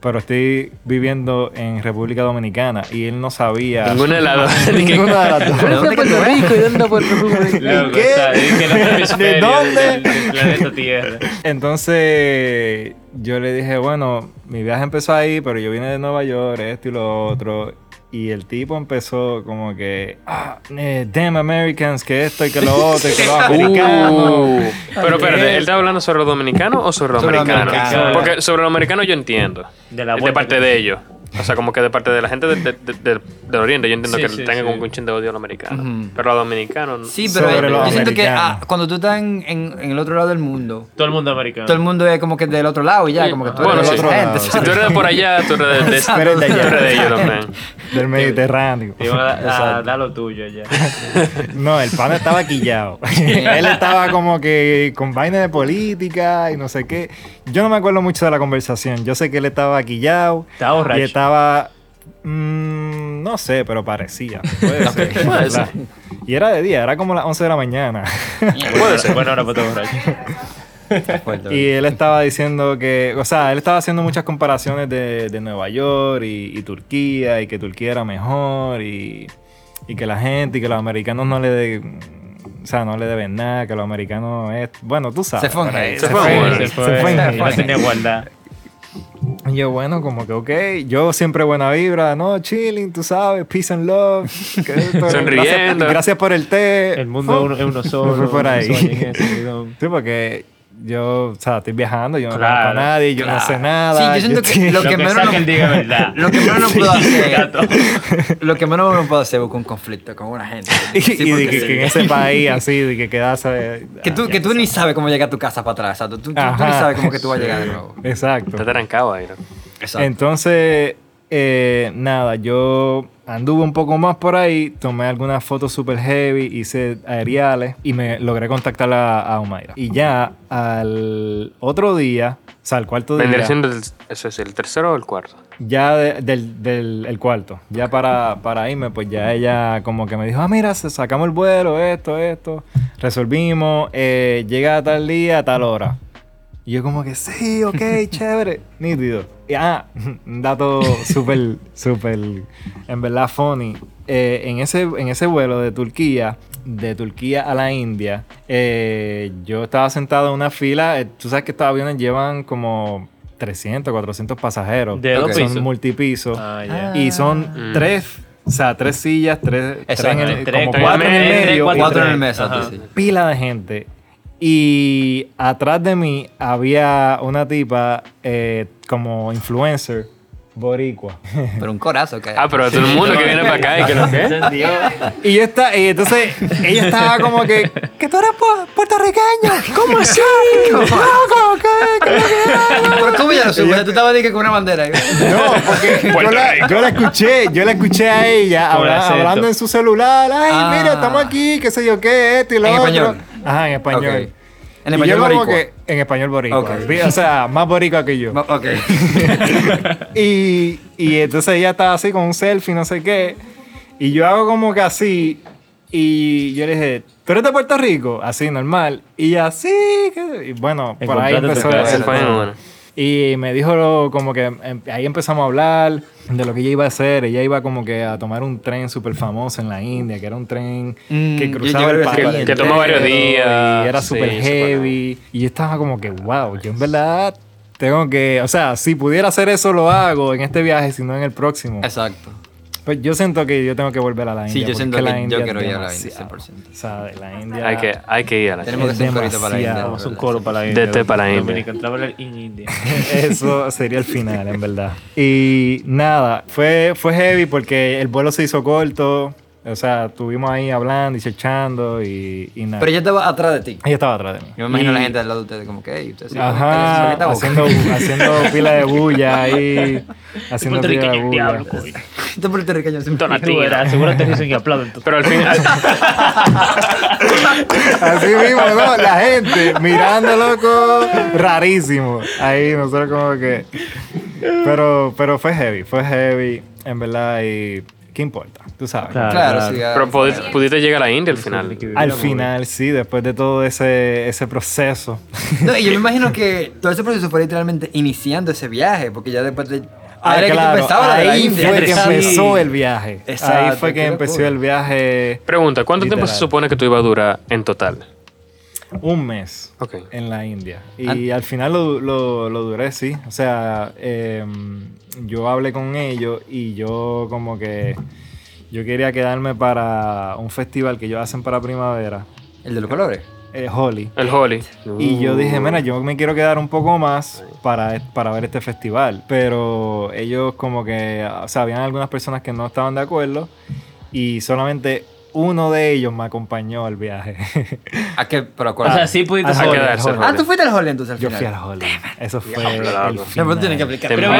pero estoy viviendo en República Dominicana. Y él no sabía. Ninguna de las dos. Ninguna de las dos. ¿De dónde tú eres? y dónde Puerto Rico? ¿Qué? ¿De dónde? Del, del planeta Tierra. Entonces yo le dije, bueno, mi viaje empezó ahí, pero yo vine de Nueva York, esto y lo otro. Y el tipo empezó como que, ah, eh, damn Americans, que esto y que lo otro, y que los americanos. Uh, pero espérate, ¿él está hablando sobre los dominicanos o sobre los Sobre los americanos? americanos. Porque sobre los americanos yo entiendo. De la de parte que- de ellos. O sea, como que de parte de la gente de- de- de- de- del oriente, yo entiendo Sí, que sí, tengan sí. como un chin de odio a los americanos. Ujú. Pero a los dominicanos. no. Sí, pero yo siento que ah, cuando tú estás en, en- en el otro lado del mundo, Todo el mundo americano. todo el mundo es como que del otro lado y ya, Sí, como que tú Bueno, eres sí. de otra gente. Si tú eres de por allá, tú eres de. Tú eres de tú allá. eres de ellos también. Del Mediterráneo. Te iban a, a Exacto. dar lo tuyo ya. No, el pana estaba quillado. Él estaba como que con vaina de política y no sé qué. Yo no me acuerdo mucho de la conversación. Yo sé que él estaba quillado. Estaba borracho. Estaba. mm, no sé, pero parecía. Puede ser. Puede ¿verdad? Y era de día, era como las 11 de la mañana. Puede ser. Bueno, ahora y él estaba diciendo que, o sea, él estaba haciendo muchas comparaciones de, de Nueva York y, y Turquía y que Turquía era mejor y, y que la gente y que los americanos no le de- o sea, no le deben nada, que los americanos es, bueno, tú sabes. Se fue hate. Se fue Se fue. se fue no tenía guardar. Y yo, bueno, como que, ok, yo siempre buena vibra, no, chilling, tú sabes, peace and love. que esto, Sonriendo. Gracias, gracias por el té. El mundo es uno, es uno solo. Por ahí. ese bidón. Sí, porque yo, o sea, estoy viajando, yo no Claro, conozco a nadie, yo no sé nada. Sí, yo siento que estoy- lo Lo que que menos no- diga verdad. Lo que menos no puedo hacer. Lo que menos no puedo hacer es buscar un conflicto con una gente. Y, Sí, y de que, sí. que en ese país así, de que quedarse... Que tú, que tú ni sabes cómo llegar a tu casa para atrás. Exacto. Tú, tú- tú ni Ajá. sabes cómo que tú vas a llegar de nuevo. Exacto. Está trancado ahí, ¿no? Exacto. Entonces, eh, nada, yo anduve un poco más por ahí, tomé algunas fotos super heavy, hice aeriales y me logré contactar a, a Omaira. Y ya al otro día, o sea, al cuarto día, Vendría siendo el, eso es el tercero o el cuarto. ya de- del, del el cuarto, ya para, para irme, pues ya ella como que me dijo, ah, mira, sacamos el vuelo, esto, esto, resolvimos, eh, llega a tal día, a tal hora. Y yo como que, sí, ok, chévere, nítido. Y, ah, un dato súper, súper, en verdad, funny. Eh, en, ese, en ese vuelo de Turquía, de Turquía a la India, eh, yo estaba sentado en una fila. eh, tú sabes que estos aviones llevan como 300, 400 pasajeros. ¿De dos que son pisos? multipisos. Ah, ya. Y son Mm. tres, o sea, tres sillas, tres, tres Exacto. en el- Tres, como tres, cuatro en el medio. Cuatro en el sí. pila de gente. Y atrás de mí había una tipa eh, como influencer boricua. Pero un corazo que Ah, pero todo el mundo que viene para acá y que lo que. y yo está, y entonces ella estaba como que, que tú eres pu- puertorriqueño. ¿Cómo así? ¿Cómo, cómo, qué? ¿Cómo que? Pero tú ya lo subes, tú estabas diciendo con una bandera. No, porque yo la, yo la escuché, yo la escuché a ella Con habla- acento. hablando en su celular. Ay, Ah. mira, estamos aquí, qué sé yo qué, esto y lo En otro. español. Ajá, en español. En Y español yo como que- en español boricua. O sea, más boricua que yo. Ok. y, y entonces ella estaba así con un selfie, no sé qué. Y yo hago como que así. Y yo le dije, ¿tú eres de Puerto Rico? Así, normal. Y ella, sí. que-". Y bueno, por ahí empezó tu a y me dijo lo- como que em- ahí empezamos a hablar de lo que ella iba a hacer. Ella iba como que a tomar un tren súper famoso en la India, que era un tren Mm, que cruzaba el que país. que entero varios días, Y era súper heavy. Y yo estaba como que, wow, yo en verdad tengo que, o sea, si pudiera hacer eso lo hago en este viaje, si no en el próximo. Exacto. Pues yo siento que yo tengo que volver a la Sí, India. yo porque siento que la yo India quiero es ir a la India, demasiado. 100%. O sea, de la India. Hay que, hay que ir a la Tenemos que hacer un corito para la India. Vamos un coro para la India. De té para la India. Dominican Traveler in India. Eso sería el final, en verdad. Y nada, fue, fue heavy porque el vuelo se hizo corto. O sea, estuvimos ahí hablando y chechando y, y nada. Pero ella estaba atrás de ti. Ella estaba atrás de mí. Yo me imagino Y- a la gente al lado de ustedes como que, hey, ustedes sí, Ajá, ¿qué haciendo, haciendo pila de bulla ahí. Haciendo pila de Puertorriqueño, bulla. Este puertorriqueño. Tú verás, seguro te dicen y aplauden. Pero al final. Así mismo, ¿no? La gente mirando, loco, rarísimo. Ahí nosotros como que... Pero, pero fue heavy, fue heavy, en verdad, y... ¿Qué importa? Tú sabes. Claro. Claro, sí. Pero pudiste, pudiste llegar a la India al final. Al final, sí, después de todo ese, ese proceso. No, y yo me imagino que todo ese proceso fue literalmente iniciando ese viaje, porque ya después de. Ah, tú claro, ahí India, fue que empezó el viaje. ahí Exacto, fue que empezó el viaje Pregunta, ¿cuánto tiempo se Literal. supone que tú ibas a durar en total? Un mes Ok. en la India. Y al final lo, lo, lo duré, sí. O sea, eh, yo hablé con ellos y yo como que... Yo quería quedarme para un festival que ellos hacen para primavera, El de los colores. eh, Holi. El Holly. Y yo dije, Uh. mira, yo me quiero quedar un poco más para, para ver este festival. Pero ellos como que, o sea, habían algunas personas que no estaban de acuerdo y solamente uno de ellos me acompañó al viaje. ¿A qué? Pero O cuál? sea, sí pudiste Al A quedarse Ah, Holly. tú fuiste al Holly entonces al Yo final. fui al Holi. Eso fue el loco. final. No, pero tiene que aplicar. Pero,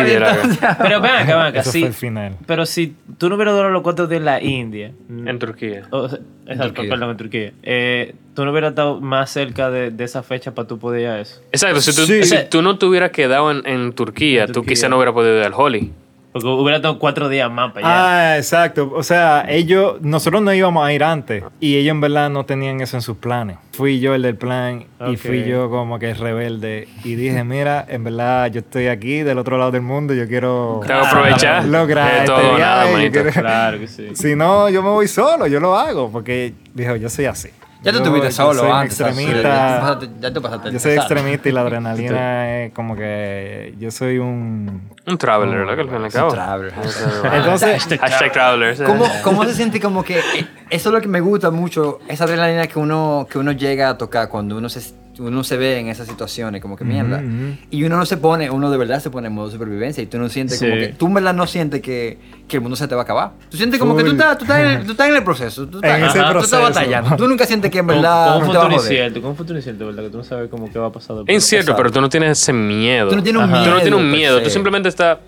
pero ven acá, ven acá. Eso sí, fue el final. pero si tú no hubieras durado los cuatro días en la India. En Turquía. o sea, exacto, Turquía. perdón, en Turquía. Eh, tú no hubieras estado más cerca de, de esa fecha para tú poder ir a eso. Exacto, si tú, Sí. si tú no te hubieras quedado en, en Turquía, En tú Turquía. quizás no hubieras podido ir al Holly. Porque hubiera estado cuatro días más para allá. Ah, exacto. O sea, ellos, nosotros no íbamos a ir antes y ellos en verdad no tenían eso en sus planes. Fui yo el del plan y fui yo como que rebelde y dije, mira, en verdad yo estoy aquí del otro lado del mundo, yo quiero que aprovechar lograr de este nada, quiero- Claro que sí. Si no, yo me voy solo, yo lo hago porque dijo, yo soy así. Ya tú Yo- tuviste solo un antes. extremista. Ya tú pasaste- Ya Yo soy extremista y la adrenalina es como que yo soy un... Un traveler, ¿verdad? Que al fin y al Un cabo. traveler. Entonces, Hashtag traveler. ¿Cómo, ¿Cómo se siente como que eh, eso es lo que me gusta mucho, esa adrenalina que uno, que uno llega a tocar cuando uno se, uno se ve en esas situaciones, como que mierda. ujú. Y uno no se pone, uno de verdad se pone en modo supervivencia y tú no sientes como Sí. que, tú en verdad no sientes que, que el mundo se te va a acabar. Tú sientes como que tú estás, tú estás, en, el, tú estás en el proceso, tú estás, En ese tú estás proceso. batallando. Tú nunca sientes que en Como, verdad como un va a futuro incierto, como un futuro incierto, ¿verdad? Que tú no sabes cómo qué va a pasar. Es incierto, pero tú no tienes ese miedo. Tú no tienes un Ajá. miedo. Tú no tienes un miedo, tú simplemente estás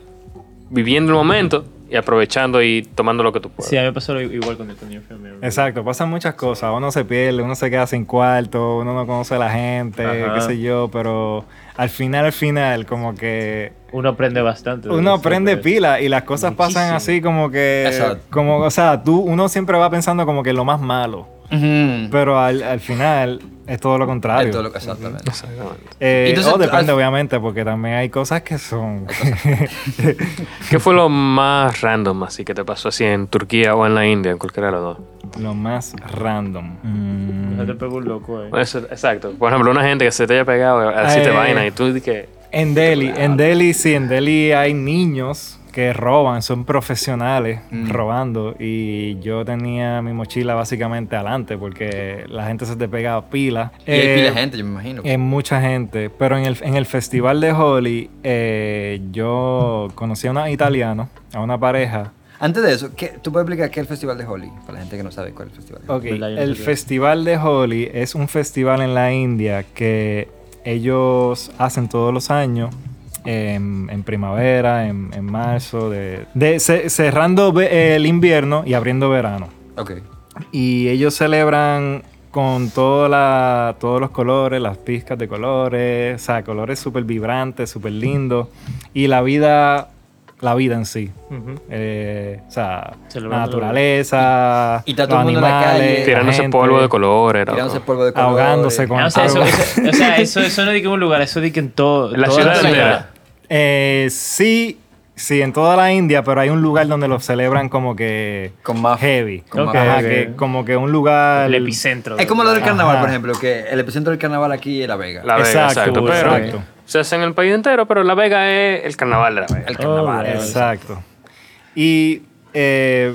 viviendo el momento y aprovechando y tomando lo que tú puedes. Sí, a mí me pasó igual con el Tony. Exacto, pasan muchas cosas. Uno se pierde, uno se queda sin cuarto, uno no conoce a la gente, Ajá. qué sé yo, pero al final, al final, como que Uno aprende bastante. uno eso, aprende pues. pila y las cosas pasan así como que, Exacto. como, o sea, tú, uno siempre va pensando como que lo más malo, Ujú. pero al, al final es todo lo contrario. Es todo lo que- exactamente. Exactamente. Eh, Entonces, oh, depende, al- obviamente, porque también hay cosas que son. ¿Qué fue lo más random así que te pasó así en Turquía o en la India, en cualquiera de los dos? lo más random. Mm. No te pegó un loco, eh. Eso, exacto. Por ejemplo, una gente que se te haya pegado así te Eh. vaina y tú di que En Delhi, en Delhi sí, en Delhi hay niños que roban, son profesionales Mm. robando y yo tenía mi mochila básicamente adelante porque la gente se te pega pila. Y hay Eh, pila de gente, yo me imagino. En mucha gente, pero en el, en el festival de Holi eh, yo conocí a unos italianos, a una pareja. Antes de eso, ¿qué, ¿tú puedes explicar qué es el Festival de Holi? Para la gente que no sabe cuál es el Festival de Holi. El festival de Holi es un festival en la India que ellos hacen todos los años. En, en primavera, en, en marzo, de, de- ce- cerrando el invierno y abriendo verano. Ok. Y ellos celebran con toda la- todos los colores, las pizcas de colores, o sea, colores súper vibrantes, súper lindos. Y la vida, la vida en sí. Ujú. Eh, o sea, la naturaleza, Y está todo los en la animales, calle. tirándose gente, polvo de colores. Tirándose polvo de colores. ahogándose con Ah, o sea, eso, eso- o sea, eso, eso no es de que un lugar, eso es de que en todo. La toda ciudad entera. Eh, sí, sí, en toda la India, pero hay un lugar donde lo celebran como que Con más- heavy. con más- Ajá, que como que un lugar... El epicentro. Es como lo del carnaval, Ajá. por ejemplo, que el epicentro del carnaval aquí es La Vega. La Vega, Exacto, exacto. Pero exacto. se hace en el país entero, pero La Vega es el carnaval de La Vega. El carnaval. Oh. Exacto. Y eh,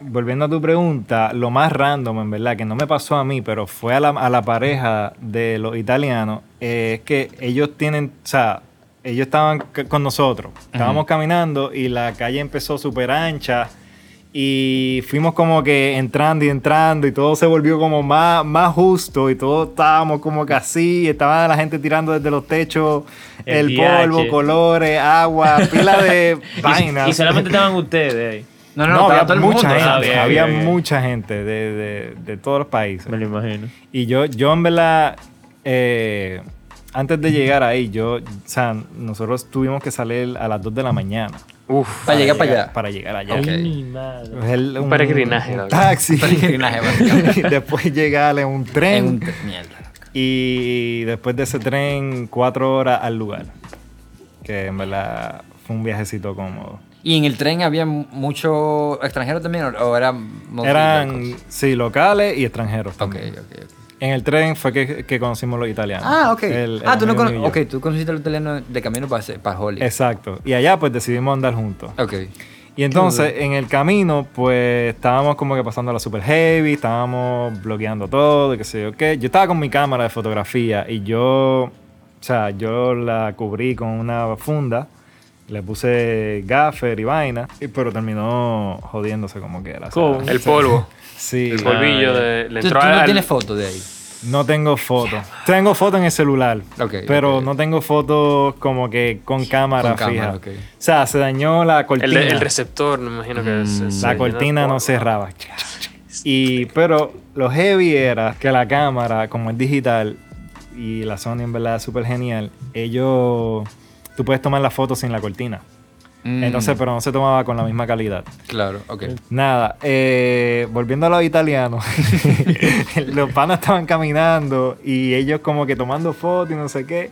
volviendo a tu pregunta, lo más random, en verdad, que no me pasó a mí, pero fue a la, a la pareja de los italianos, eh, es que ellos tienen, o sea, ellos estaban con nosotros, estábamos caminando y la calle empezó súper ancha. Y fuimos como que entrando y entrando y todo se volvió como más, más justo y todos estábamos como que así, estaba la gente tirando desde los techos El el, polvo, colores, agua, pila de Y, vainas. y solamente estaban ustedes ahí. No, no, No, había todo el mucha mundo. gente, Ah, bien, había bien, bien. mucha gente de, de- de todos los países. Me lo imagino. Y yo, yo en verdad, eh, antes de llegar ahí, yo, o sea, nosotros tuvimos que salir a las 2 de la mañana. Uf. Para llegar para allá. Para llegar allá. Ok. Ay, mi madre. Es el- Un peregrinaje, Un taxi. Peregrinaje, básicamente. y después llegar en un tren. En un Mierda. Y después de ese tren, cuatro horas al lugar. Que en verdad fue un viajecito cómodo. ¿Y en el tren había muchos extranjeros también o, eran Eran, sí, locales y extranjeros Ok, también. ok, ok. En el tren fue que, que conocimos los italianos. Ah, ok. El- el ah, tú no cono- mío y yo. Ok, tú conociste al italiano de camino para, para Holly. Exacto. Y allá pues decidimos andar juntos. Ok. Y entonces en el camino pues estábamos como que pasando la super heavy, estábamos bloqueando todo, y qué sé yo qué. Yo estaba con mi cámara de fotografía y yo, o sea, yo la cubrí con una funda, le puse gaffer y vaina, y- pero terminó jodiéndose como que era. o sea, ¿Cómo? El polvo. Sí. El polvillo de. Le ¿Tú, entró tú no al- tienes foto de ahí? No tengo foto. Tengo foto en el celular. Ok, pero ok. no tengo fotos como que con cámara Con fija. cámara, ok. O sea, se dañó la el, cortina. el receptor, me imagino que se- se la cortina no cerraba. Y, pero lo heavy era que la cámara, como es digital, y la Sony en verdad es súper genial, ellos, tú puedes tomar la foto sin la cortina. Mm, Entonces, pero no se tomaba con la misma calidad. Claro, ok. Nada, eh, volviendo a los italianos, los panas estaban caminando y ellos como que tomando fotos y no sé qué.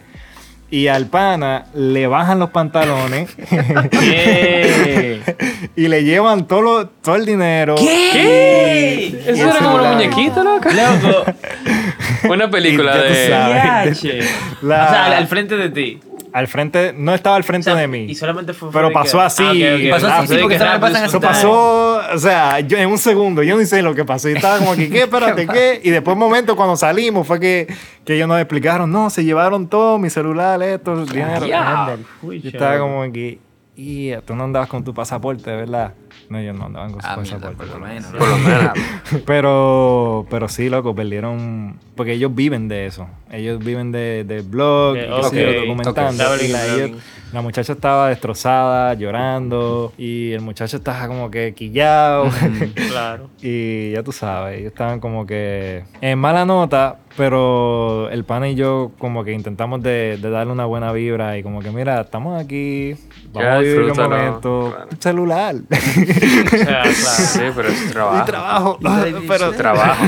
Y al pana le bajan los pantalones ¿Qué? y le llevan todo, lo- todo el dinero. ¿Qué? Y- Eso y era como una celular. muñequita, loca. Loco, Una película de. sabes. Yache. La- O sea, al, al frente de ti. Al frente, no estaba al frente O sea, de mí. Y solamente fue. Pero pasó que- así, Ah, ok, ok. Pasó así, sí, de porque que eso no pasa en rápido Eso pasó, o sea, yo en un segundo, yo ni sé lo que pasó. Y estaba como que, ¿qué? Espérate, ¿qué? Y después, un momento, cuando salimos, fue que, que ellos nos explicaron, no, se llevaron todo, mi celular, esto, dinero. ya. Yo estaba como que, y tú no andabas con tu pasaporte, ¿verdad? No, yo no andaba con su Ah, mierda, pasaporte. por lo menos. Por lo menos. Pero, pero sí, loco, perdieron. Porque ellos viven de eso. Ellos viven de, de blog, Eh, qué sé yo, ok, documentando. Y la, ellos- la muchacha estaba destrozada, llorando. Y el muchacho estaba como que quillado. Claro. y ya tú sabes, ellos estaban como que en mala nota. Pero el pana y yo, como que intentamos de, de darle una buena vibra. Y como que, mira, estamos aquí. Vamos Ya, a vivir un momento. claro. Un celular. O sea, claro. Sí, pero es y trabajo. trabajo. Ah, pero Trabajo.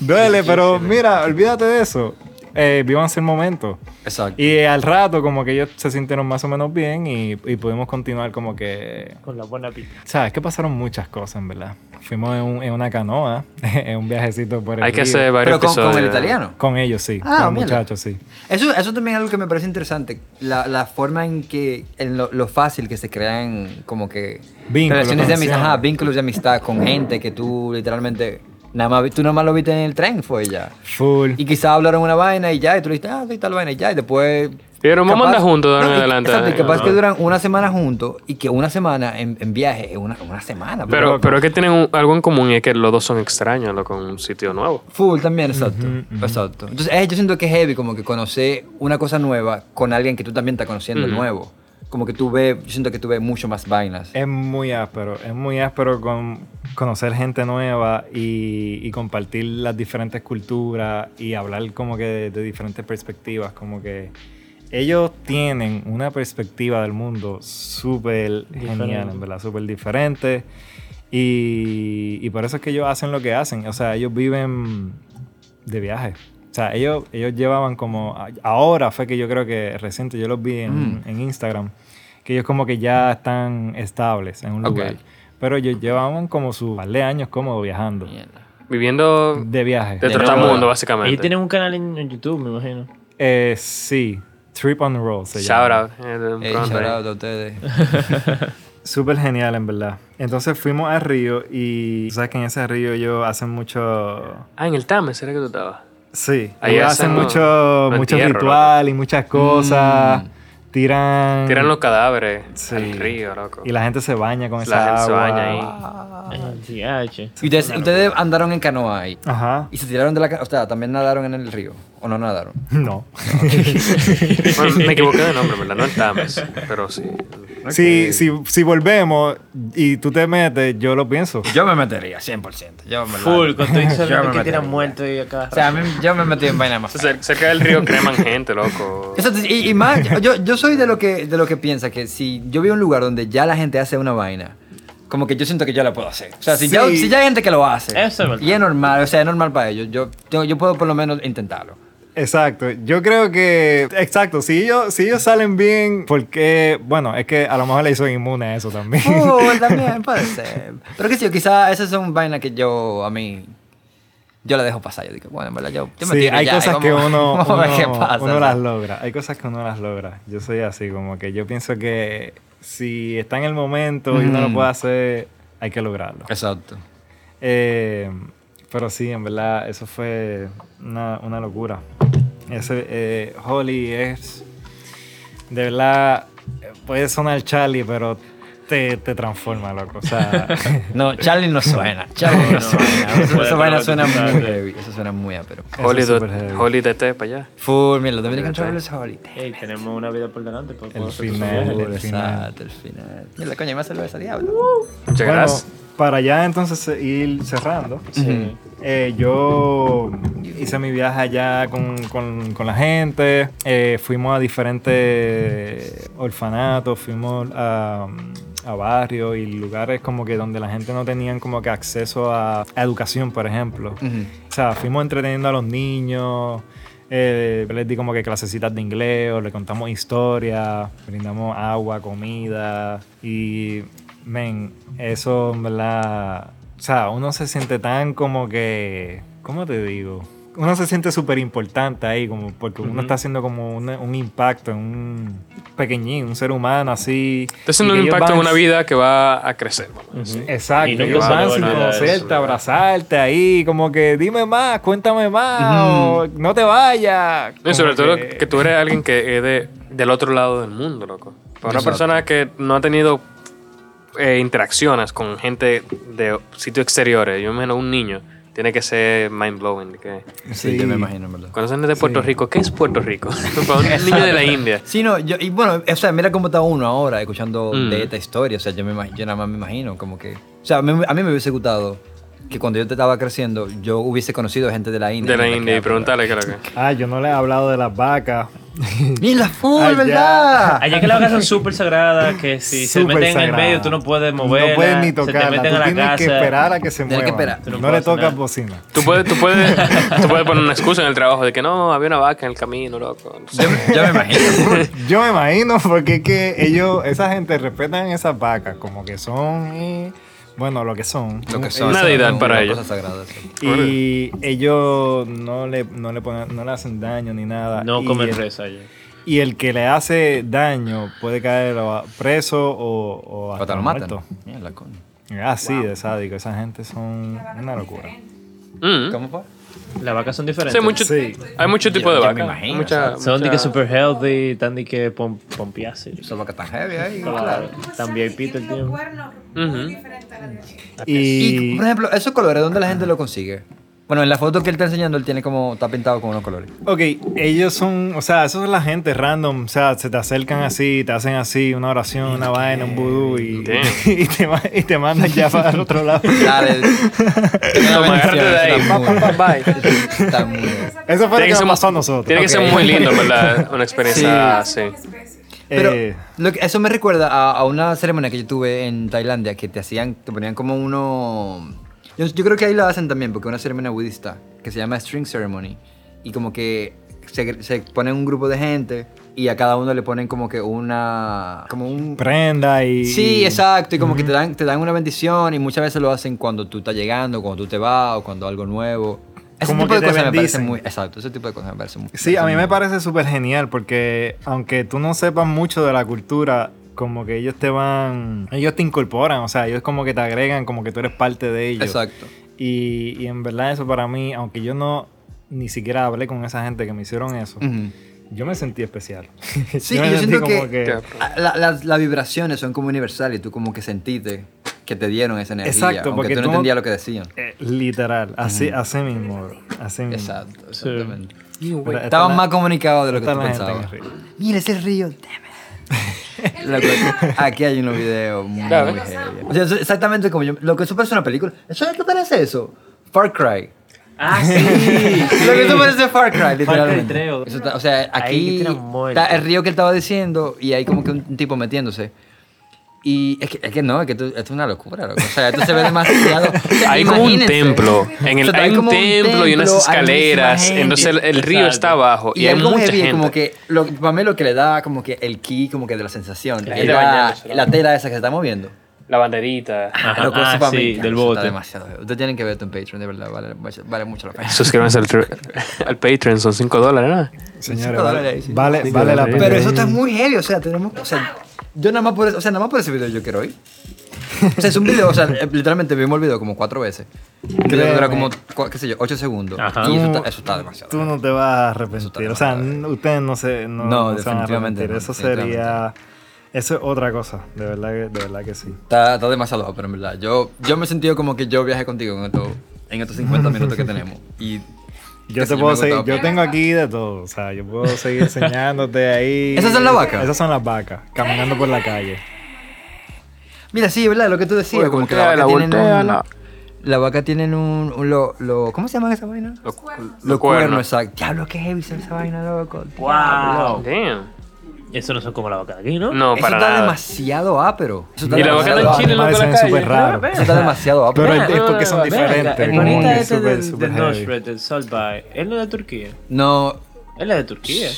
Duele, pero mira, olvídate de eso. Eh, vívanse el momento. Exacto. Y al rato, como que ellos se sintieron más o menos bien y, y pudimos continuar como que... Con la buena pinta. Sabes que pasaron muchas cosas, en verdad. Fuimos en, un- en una canoa, en un viajecito por el Hay que río. hacer varios Pero con, con el italiano. Con ellos, sí. Ah, con los muchachos, sí. Eso, eso también es algo que me parece interesante. La, la forma en que, en lo, lo fácil que se crean como que Vínculos, relaciones de amistad, ajá, vínculos de amistad con gente que tú literalmente, nada más, tú nada más lo viste en el tren, fue ya. Full. Y quizás hablaron una vaina y ya, y tú le dijiste, ah, sí, tal vaina y ya, y después... Pero vamos a andar juntos de ahora en adelante. Exacto, y capaz ¿no? que duran una semana juntos y que una semana en, en viaje es una, una semana. Pero, pero es que tienen un- algo en común y es que los dos son extraños, loco, en un sitio nuevo. Full también, exacto. Exacto. Entonces, eh, yo siento que es heavy como que conocer una cosa nueva con alguien que tú también estás conociendo Ujú. nuevo. Como que tú ves, yo siento que tú ves mucho más vainas. Es muy áspero, es muy áspero con conocer gente nueva y, y compartir las diferentes culturas y hablar como que de, de diferentes perspectivas, como que ellos tienen una perspectiva del mundo súper genial, en verdad, súper diferente y, y por eso es que ellos hacen lo que hacen, o sea, ellos viven de viaje. O sea, ellos, ellos llevaban como... Ahora fue que yo creo que reciente, yo los vi en, Mm. en Instagram, que ellos como que ya están estables en un lugar. Pero ellos llevaban como su par de años cómodo viajando. Mierda. Viviendo De viaje. de De trotamundo, nuevo. básicamente. Ellos tienen un canal en, YouTube, me imagino. Eh, sí, Trip on the Roll se Shout llama. out. Ey, pronto, shout eh. out a ustedes. Súper genial, en verdad. Entonces fuimos al río y... Sabes que en ese río ellos hacen mucho... Ah, en el Tame, ¿será que tú estabas? Sí, Ahí ellos hacen mucho, mucho ritual y muchas cosas. Mm. Tiran... Tiran los cadáveres Sí. al río, loco. Y la gente se baña con La esa gente se baña ahí. Eh, sí, H. Y ustedes, ustedes andaron en canoa ahí. Ajá. Y se tiraron de la canoa. O sea, también nadaron en el río. ¿O no nadaron? No. Bueno, me equivoqué de nombre, ¿verdad? No el Tames, pero sí. Si, si, si volvemos y tú te metes, yo lo pienso. Yo me metería, 100%. Yo me Full, con me que tiran muertos y acá. O sea, a mí, yo me metí en vaina más. Cer- Cerca del río creman gente, loco. Y más, yo, yo soy de lo, que, de lo que piensa que si yo veo un lugar donde ya la gente hace una vaina, como que yo siento que yo la puedo hacer. O sea, si, Sí. ya, si ya hay gente que lo hace, Eso es verdad. y es normal, o sea, es normal para ellos, yo, yo, yo puedo por lo menos intentarlo. Exacto. Yo creo que. Exacto. Si ellos, si ellos salen bien, porque. Bueno, es que a lo mejor le hizo inmune a eso también. Uh, también puede ser. Pero que sí, quizás esas son vainas que yo, a mí, yo la dejo pasar. Yo digo, bueno, en verdad, yo, yo me Sí, tiro hay ya, cosas que vamos- uno, vamos a ver uno, qué pasa. uno ¿sabes? las logra. Hay cosas que uno las logra. Yo soy así, como que yo pienso que si está en el momento y uno lo puede hacer, hay que lograrlo. Exacto. Eh, pero sí, en verdad, eso fue una, una locura. Ese eh, Holly es. De verdad, puede sonar Charlie, pero te, te transforma, loco. O sea, No, Charlie no suena. Charlie no, suena. Eso, suena traumatizar, muy heavy. Eso suena muy ápero. eso Holly. Holly DT para allá. Full, mira, los Dominican. Travelers Holly. Ey, tenemos una vida por delante. El final. el final. El final. Mira, coño, más cerveza, diablo. Muchas gracias. Para ya entonces eh, ir cerrando. Sí. Eh, yo hice mi viaje allá con, con- con la gente, eh, fuimos a diferentes orfanatos, fuimos a, a barrios y lugares como que donde la gente no tenían como que acceso a, a educación, por ejemplo. O sea, fuimos entreteniendo a los niños, eh, les di como que clasecitas de inglés, o le contamos historias, brindamos agua, comida y, men, eso en verdad, o sea, uno se siente tan como que, ¿cómo te digo? uno se siente súper importante ahí, como porque uno está haciendo como un, un impacto en un pequeñín, un ser humano así. Está haciendo un que impacto en van- una vida que va a crecer. a decir. Exacto, Y se van sin conocerte, abrazarte ahí, como que dime más, cuéntame más, o no te vayas. Y sobre Como todo que... tú eres alguien que es de, del otro lado del mundo, loco. Para una Exacto. persona que no ha tenido eh, interacciones con gente de sitios exteriores, yo me imagino un niño, tiene que ser mind blowing. Que Sí, yo me imagino, ¿verdad? cuando son de Puerto Sí. Rico, ¿qué es Puerto Rico? Para un niño de la India. Sí, no, yo, y bueno, o sea, mira cómo está uno ahora escuchando Mm. de esta historia. O sea, yo, me, imag- yo nada más me imagino como que. O sea, a mí, a mí me hubiese gustado que cuando yo te estaba creciendo, yo hubiese conocido gente de la India. De la India y preguntarle qué es lo que. Ah, yo no le he hablado de las vacas. ¡Mira, full, Allá. verdad! Allá que las vacas son súper sagradas, que si se meten en el medio tú no puedes moverlas. No puedes ni Se te tocarla. meten Tú a la tienes casa. que esperar a que se Tienes que muevan. esperar. Tú no No, le tocas nada. bocina. Tú puedes, tú, puedes, tú puedes poner una excusa en el trabajo de que no, había una vaca en el camino, loco. No sé. Yo, yo me imagino. Yo me imagino porque es que ellos, esa gente respetan esas vacas como que son, eh, bueno, lo que son. Lo que son. Una deidad para ellos. sí. Y ellos no le, no le ponen, no le hacen daño ni nada. No y comen el, res allá. Y el que le hace daño puede caer preso o, o O hasta te lo matan. muerto. Mierda, coño. Así de sádico. Esa gente son una locura. Mm. ¿Cómo fue? Las vacas son Sí, diferentes. hay mucho, Sí. hay mucho tipo Yo- de yo vaca. me imagino, Hay mucha- Son de que super healthy, están de que pom pompearse. Eso va que tan heavy ahí. Claro. También pito el tiempo. Ujú. Y, Y, por ejemplo, esos colores, ¿dónde la gente lo consigue? Bueno, en la foto que él está enseñando, él tiene como, está pintado con unos colores. ok, ellos son, o sea, esos son la gente random, o sea, se te acercan así, te hacen así, una oración, una vaina, un vudú y, y, te, y te mandan ya para el otro lado. Dale. Toma, agárrate de ahí. Pa, pa, pa, bye. Está muy... Eso fue lo que pasó a nosotros. Tiene que ser muy lindo, ¿verdad? Una experiencia así. Pero Eh, lo que- eso me recuerda a, a una ceremonia que yo tuve en Tailandia que te hacían, te ponían como uno... Yo, yo creo que ahí lo hacen también porque una ceremonia budista que se llama String Ceremony y como que se, se pone un grupo de gente y a cada uno le ponen como que una... como un... prenda y... Sí, exacto, y como que te dan, te dan una bendición y muchas veces lo hacen cuando tú estás llegando, cuando tú te vas o cuando algo nuevo. Ese Como tipo que de cosas me parecen muy... Exacto, ese tipo de cosas me parecen muy... Sí, a mí me muy- parece súper genial porque aunque tú no sepas mucho de la cultura, como que ellos te van, ellos te incorporan, o sea, ellos como que te agregan, como que tú eres parte de ellos. Exacto. Y, y en verdad eso para mí, aunque yo no ni siquiera hablé con esa gente que me hicieron eso, Ujú. yo me sentí especial. Sí, me yo sentí siento como que, a- la- las, las vibraciones son como universales y tú como que sentiste que te dieron esa energía, Exacto, aunque porque tú no entendías lo que decían. eh, literal, así, así mismo, bro, así mismo. Exacto, exactamente. Mira, esta Estaban más comunicados de lo que tú pensabas. Mira ese río, damn it. Loco, aquí hay unos videos muy, Claro. muy heavy. O sea, eso- exactamente como yo. Lo que eso parece una película. ¿Eso qué parece eso? Far Cry. Ah, sí. Lo que eso parece Far Cry, literalmente. Eso está- o sea, aquí está el río que él estaba diciendo y hay como que un tipo metiéndose. Y es que, es que no, es que esto, esto es una locura, loco. O sea, esto se ve demasiado. o sea, Hay como un templo. En el, O sea, hay un como templo y unas escaleras. Entonces el, el río está abajo y, Y, hay algo mucha heavy, gente. como que, lo, para mí lo que le da como que el key, como que de la sensación, La es la, la tela esa que se está moviendo. La banderita. Ajá, ah, para sí, mí, del bote. Está demasiado. Ustedes tienen que ver en Patreon, de verdad, vale, vale mucho la pena. Suscríbanse al, al Patreon, son 5 dólares, ¿no? Señores, Cinco vale, dólares, sí. vale, Cinco vale la pena. Pero eso está muy heavy, o sea, tenemos, o sea, yo nada más por, o sea, nada más por ese video yo quiero ir. O sea, es un video, o sea, eh, literalmente vimos el video como cuatro veces. Que dura como, qué sé yo, ocho segundos. Ajá. Y eso está, eso está demasiado. Tú no te vas a arrepentir. O sea, ustedes no se, no, No, no se van a definitivamente arrepentir. no, Eso definitivamente sería. Eso es otra cosa. De verdad que, de verdad que sí. Está, está demasiado bajo, pero en verdad, yo, yo me he sentido como que yo viajé contigo en estos, en estos 50 minutos que tenemos. Y Yo te puedo seguir. Yo tengo aquí de todo. O sea, yo puedo seguir enseñándote ahí. ¿Esas son las vacas? Esas son las vacas. Caminando por la calle. Mira, sí, ¿verdad? Lo que tú decías, Oye, como que la vaca volteala, tienen un, volteala. La vaca tienen un, un lo, lo- ¿cómo se llama esa vaina? Los, Los cuernos, exacto. Diablo, qué heavy ve esa vaina, loco. Wow. Damn. Eso no son como la vaca de aquí, ¿no? No, Eso para está nada. demasiado ápero. Eso está Y la vaca en Chile, en la súper raros. Eso está demasiado ápero. Pero es porque son diferentes. El este súper, del, súper del heavy. Nosred, del Saltby, él no es de Turquía. No, Él es de Turquía.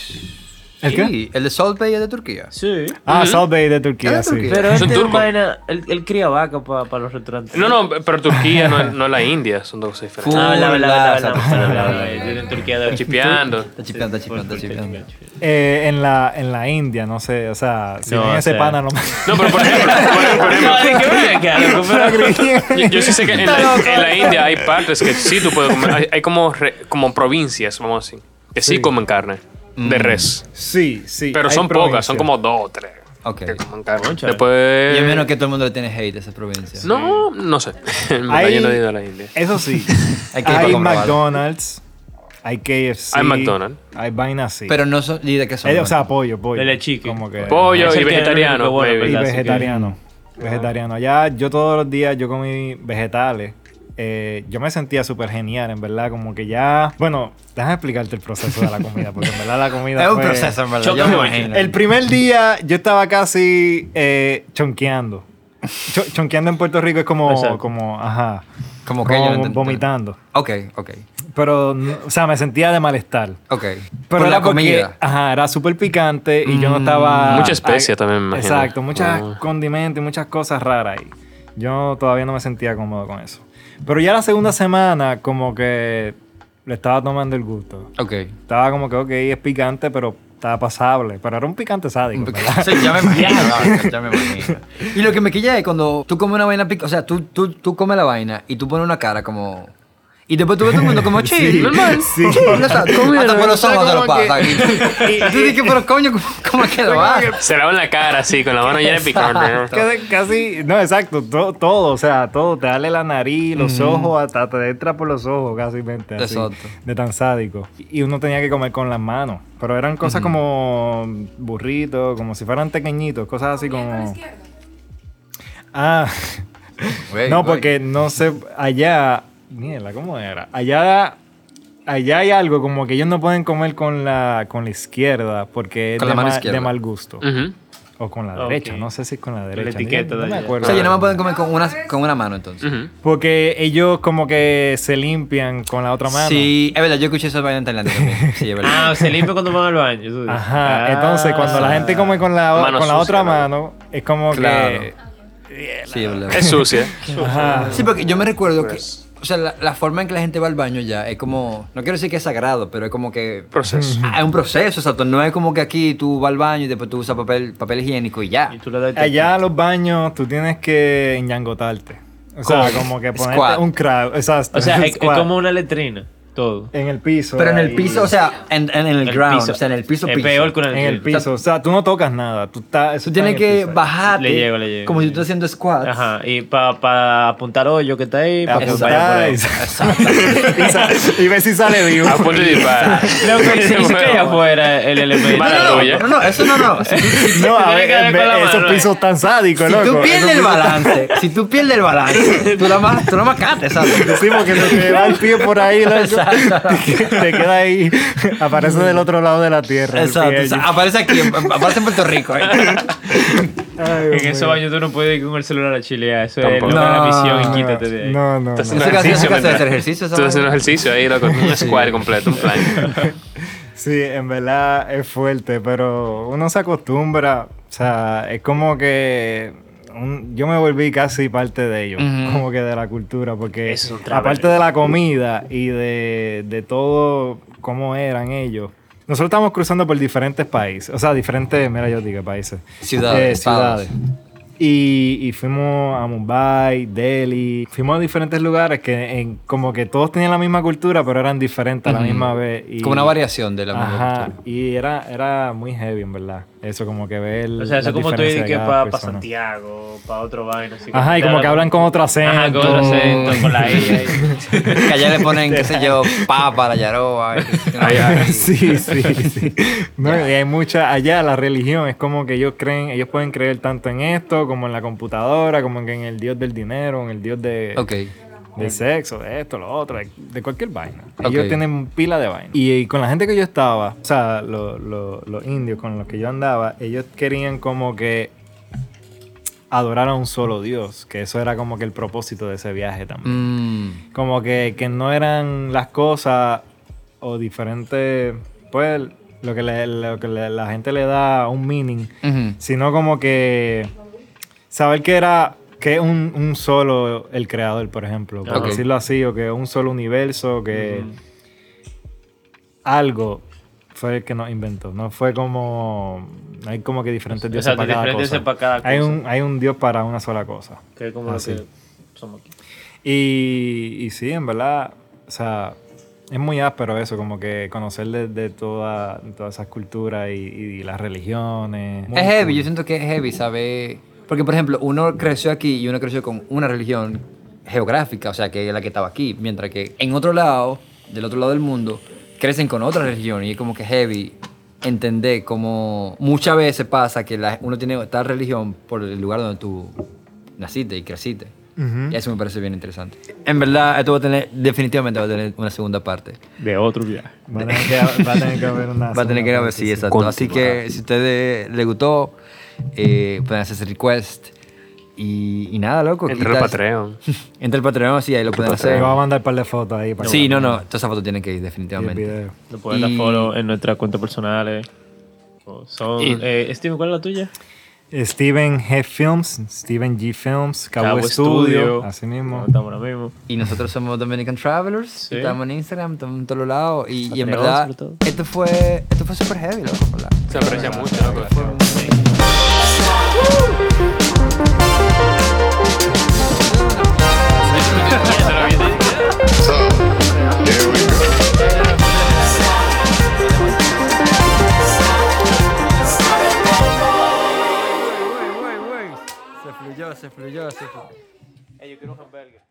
¿El qué? Sí, el de Salt Bay es de Turquía. Sí. Ah, Salt Bay de Turquía, Ah, de sí. Turquía. Pero Son este turcos. vaina, él, él cría vaca para los restaurantes. No, no, pero Turquía no, es- no es la India, son dos cosas diferentes. Ah, verdad, verdad, verdad, verdad. En Turquía de Chipeando. Está chipeando, está chipeando, está chipeando. Eh, en, la, en la India, no sé, o sea, si No, ese sea. pana no me... No, pero por ejemplo, por, por ejemplo yo, yo sí sé que en la, en la India hay partes que sí tú puedes comer. Hay, hay como, re- como provincias, vamos a decir, que sí, Sí. comen carne de res. Sí, sí. Pero son pocas, son como dos o tres Ok. que comen carne. Después. Y es menos que todo el mundo le tiene hate a esa provincia. No, no sé. Hay- yo no he ido a la India. Eso sí. Hay que hay. McDonald's, hay KFC. Hay McDonald's. Hay vainas así. Pero no son. ¿Y de qué son? Eh, o sea, pollo, pollo. Dele chicken. Como que... Pollo y vegetariano. bueno. Y vegetariano. Vegetariano. Allá yo todos los días yo comí vegetales. Eh, yo me sentía súper genial, en verdad. Como que ya... Bueno, déjame explicarte el proceso de la comida. Porque en verdad la comida Es un fue- proceso, en verdad. Choca Yo me imagino. El primer día yo estaba casi eh, chonqueando. Cho- chonqueando en Puerto Rico es como... Exacto. como ajá. Como que yo entiendo. vomitando. Ok, ok. Pero, o sea, me sentía de malestar. Ok. Pero Por era la porque, comida. Ajá, era súper picante y yo no Mm. estaba... Mucha especia ay, también, me imagino. Exacto, muchos Ah. condimentos y muchas cosas raras ahí. Yo todavía no me sentía cómodo con eso. Pero ya la segunda semana como que le estaba tomando el gusto. Ok. Estaba como que, ok, es picante, pero estaba pasable. Pero era un picante sádico, ¿verdad? Sí, ya me imagino. la- ya me imagino. Y lo que me quilla es cuando tú comes una vaina pica, o sea, tú, tú, tú comes la vaina y tú pones una cara como. Y después tú ves todo el mundo como chill, Sí, normal. sí. chill, o sea, hasta por los ojos te lo como que- pasa. Y, y tú dices, pero coño, ¿cómo, cómo es que lo va? Se lavan la cara así, con la mano llena de picante. ¿no? Casi, no, exacto, to- todo, o sea, todo, te dale la nariz, los ojos, hasta te entra por los ojos, casi mente, así, Exacto. de tan sádico. Y uno tenía que comer con las manos, pero eran cosas como burritos, como si fueran pequeñitos, cosas así como... Ah, no, porque no sé, allá, mierda, ¿cómo era? Allá, allá hay algo como que ellos no pueden comer con la, con la izquierda porque es Con de, la mano ma- izquierda. de mal gusto. Ujú. O con la Ok. derecha, no sé si es con la derecha. etiqueta no, de me allá. acuerdo. O sea, ya no me pueden comer con una, con una mano entonces. Ujú. Porque ellos como que se limpian con la otra mano. Sí, es verdad, yo escuché vaina en Tailandia también. Sí, es verdad. Ah, se limpia cuando van al baño. dices. Ajá, Ah, entonces cuando la gente come con la, con la sucia, otra ¿no? mano, es como Claro. que... Sí, es verdad. Es sucia. Ajá. Sí, porque yo me recuerdo que, Pues. O sea, la, la forma en que la gente va al baño ya es como, no quiero decir que es sagrado, pero es como que... Proceso. Ah, Es un proceso, exacto. No es como que aquí tú vas al baño y después tú usas papel, papel higiénico y ya. Y tú le das Allá a los baños tú tienes que ñangotarte. O sea, ¿Cómo? como que ponerte Squat. un crowd. Exacto. O sea, es, como una letrina. Todo. En el piso. Pero en el ahí. piso, o sea, en, en el, ground, o sea, en el piso, Es piso. peor que En el piso. O sea, tú no tocas nada. Tú, estás, eso Tú está tienes en el que piso. bajarte Le llego, le llego. como si tú estás haciendo squats. Ajá. Y para apuntar hoyo que está ahí, para que Apuntar, vaya por ahí. exacto. y, y ver si sale vivo. A punto de disparar. Loco, y se y se cae afuera el elemento. No, no, no, eso no, no. Si No, a que ver, esos pisos tan sádicos, si loco. tú pierdes el balance, si tú pierdes el balance, tú la más, tú la más cates, ¿sabes? Decimos que se te va el pie por ahí, loco. Te queda ahí. Aparece del otro lado de la tierra. Exacto. aparece aquí, aparece en Puerto Rico. ¿eh? Ay, En esos baños tú no puedes ir con el celular a chilear. Eso es loca la No. misión y quítate de ahí. No, no, Estás no. Hace mientras- hacer ejercicio, Tú ¿sabes? haciendo ejercicio ahí, loco. Un squad completo, un plan. Sí, en verdad es fuerte, pero uno se acostumbra. O sea, es como que un- yo me volví casi parte de ellos, como que de la cultura, porque es aparte de la comida y de, de todo cómo eran ellos. Nosotros estamos cruzando por diferentes países, o sea, diferentes, mira yo digo países. Ciudades, Eh, ciudades. Y, y fuimos a Mumbai, Delhi, fuimos a diferentes lugares que en, como que todos tenían la misma cultura, pero eran diferentes a la misma vez. Y, Como una variación de la misma cultura. y era, era muy heavy, en verdad. Eso, como que ver. O sea, eso como tú dices que para. Santiago, para otro vaina. Así Ajá, y como que hablan con otro acento. Ajá, con otro acento, con la I ahí. Que allá le ponen, qué sé yo, papa, la yaroa. sí, sí, sí. No, y hay mucha, allá la religión es como que ellos creen, ellos pueden creer tanto en esto, como en la computadora, como en el dios del dinero, en el dios de, Ok. Del sexo, de esto, lo otro, de, de cualquier vaina. Ellos tienen pila de vaina. Y, y con la gente que yo estaba, o sea, lo- lo- los indios con los que yo andaba, ellos querían como que adorar a un solo dios, que eso era como que el propósito de ese viaje también. Mm, Como que, que no eran las cosas o diferentes, pues, lo que, le- lo que le- la gente le da un meaning, sino como que saber que era que es un, un solo el creador, por ejemplo, por Ok. decirlo así, o que es un solo universo, que algo fue el que nos inventó. No fue como. Hay como que diferentes dioses para cada cosa. dioses para cada Hay, un, hay un dios para una sola cosa. Que es como Así. lo que somos aquí. Y, y sí, en verdad, o sea, es muy áspero eso, como que conocer de, de toda, todas esas culturas y, y las religiones. Es heavy, cool. yo siento que es heavy, ¿sabe? Porque, por ejemplo, uno creció aquí y uno creció con una religión geográfica, o sea, que es la que estaba aquí, mientras que en otro lado, del otro lado del mundo, crecen con otra religión y es como que heavy entender cómo muchas veces pasa que la- uno tiene tal religión por el lugar donde tú naciste y creciste. Ujú. Y eso me parece bien interesante. En verdad, esto va a tener, definitivamente va a tener una segunda parte. De otro viaje. Va a tener que, va a tener que haber una. Va a tener que segunda sí, exacto. Así que si a ustedes les gustó, eh, pueden hacer ese request. Y, y nada, loco. Entre el Patreon. Entre el Patreon, sí, ahí lo pueden Me hacer. va a mandar un par de fotos ahí para Sí, no, no, todas esas fotos tienen que ir, definitivamente. Nos pueden Y- dar follow en nuestras cuentas personales. Son, Y- eh, Steven, ¿cuál es la tuya? Steven G Films, Steven G Films, Cabo, Cabo Studio, Studio. así mismo. Estamos ahora mismo. Y nosotros somos Dominican Travelers. Sí. Estamos en Instagram, estamos en todos lados. Y, y en verdad, esto fue, esto fue súper heavy, loco. Se aprecia mucho, loco. Fue un- So, here we go. Se fluyó, se fluyó, se fluyó. yo quiero un hamburger.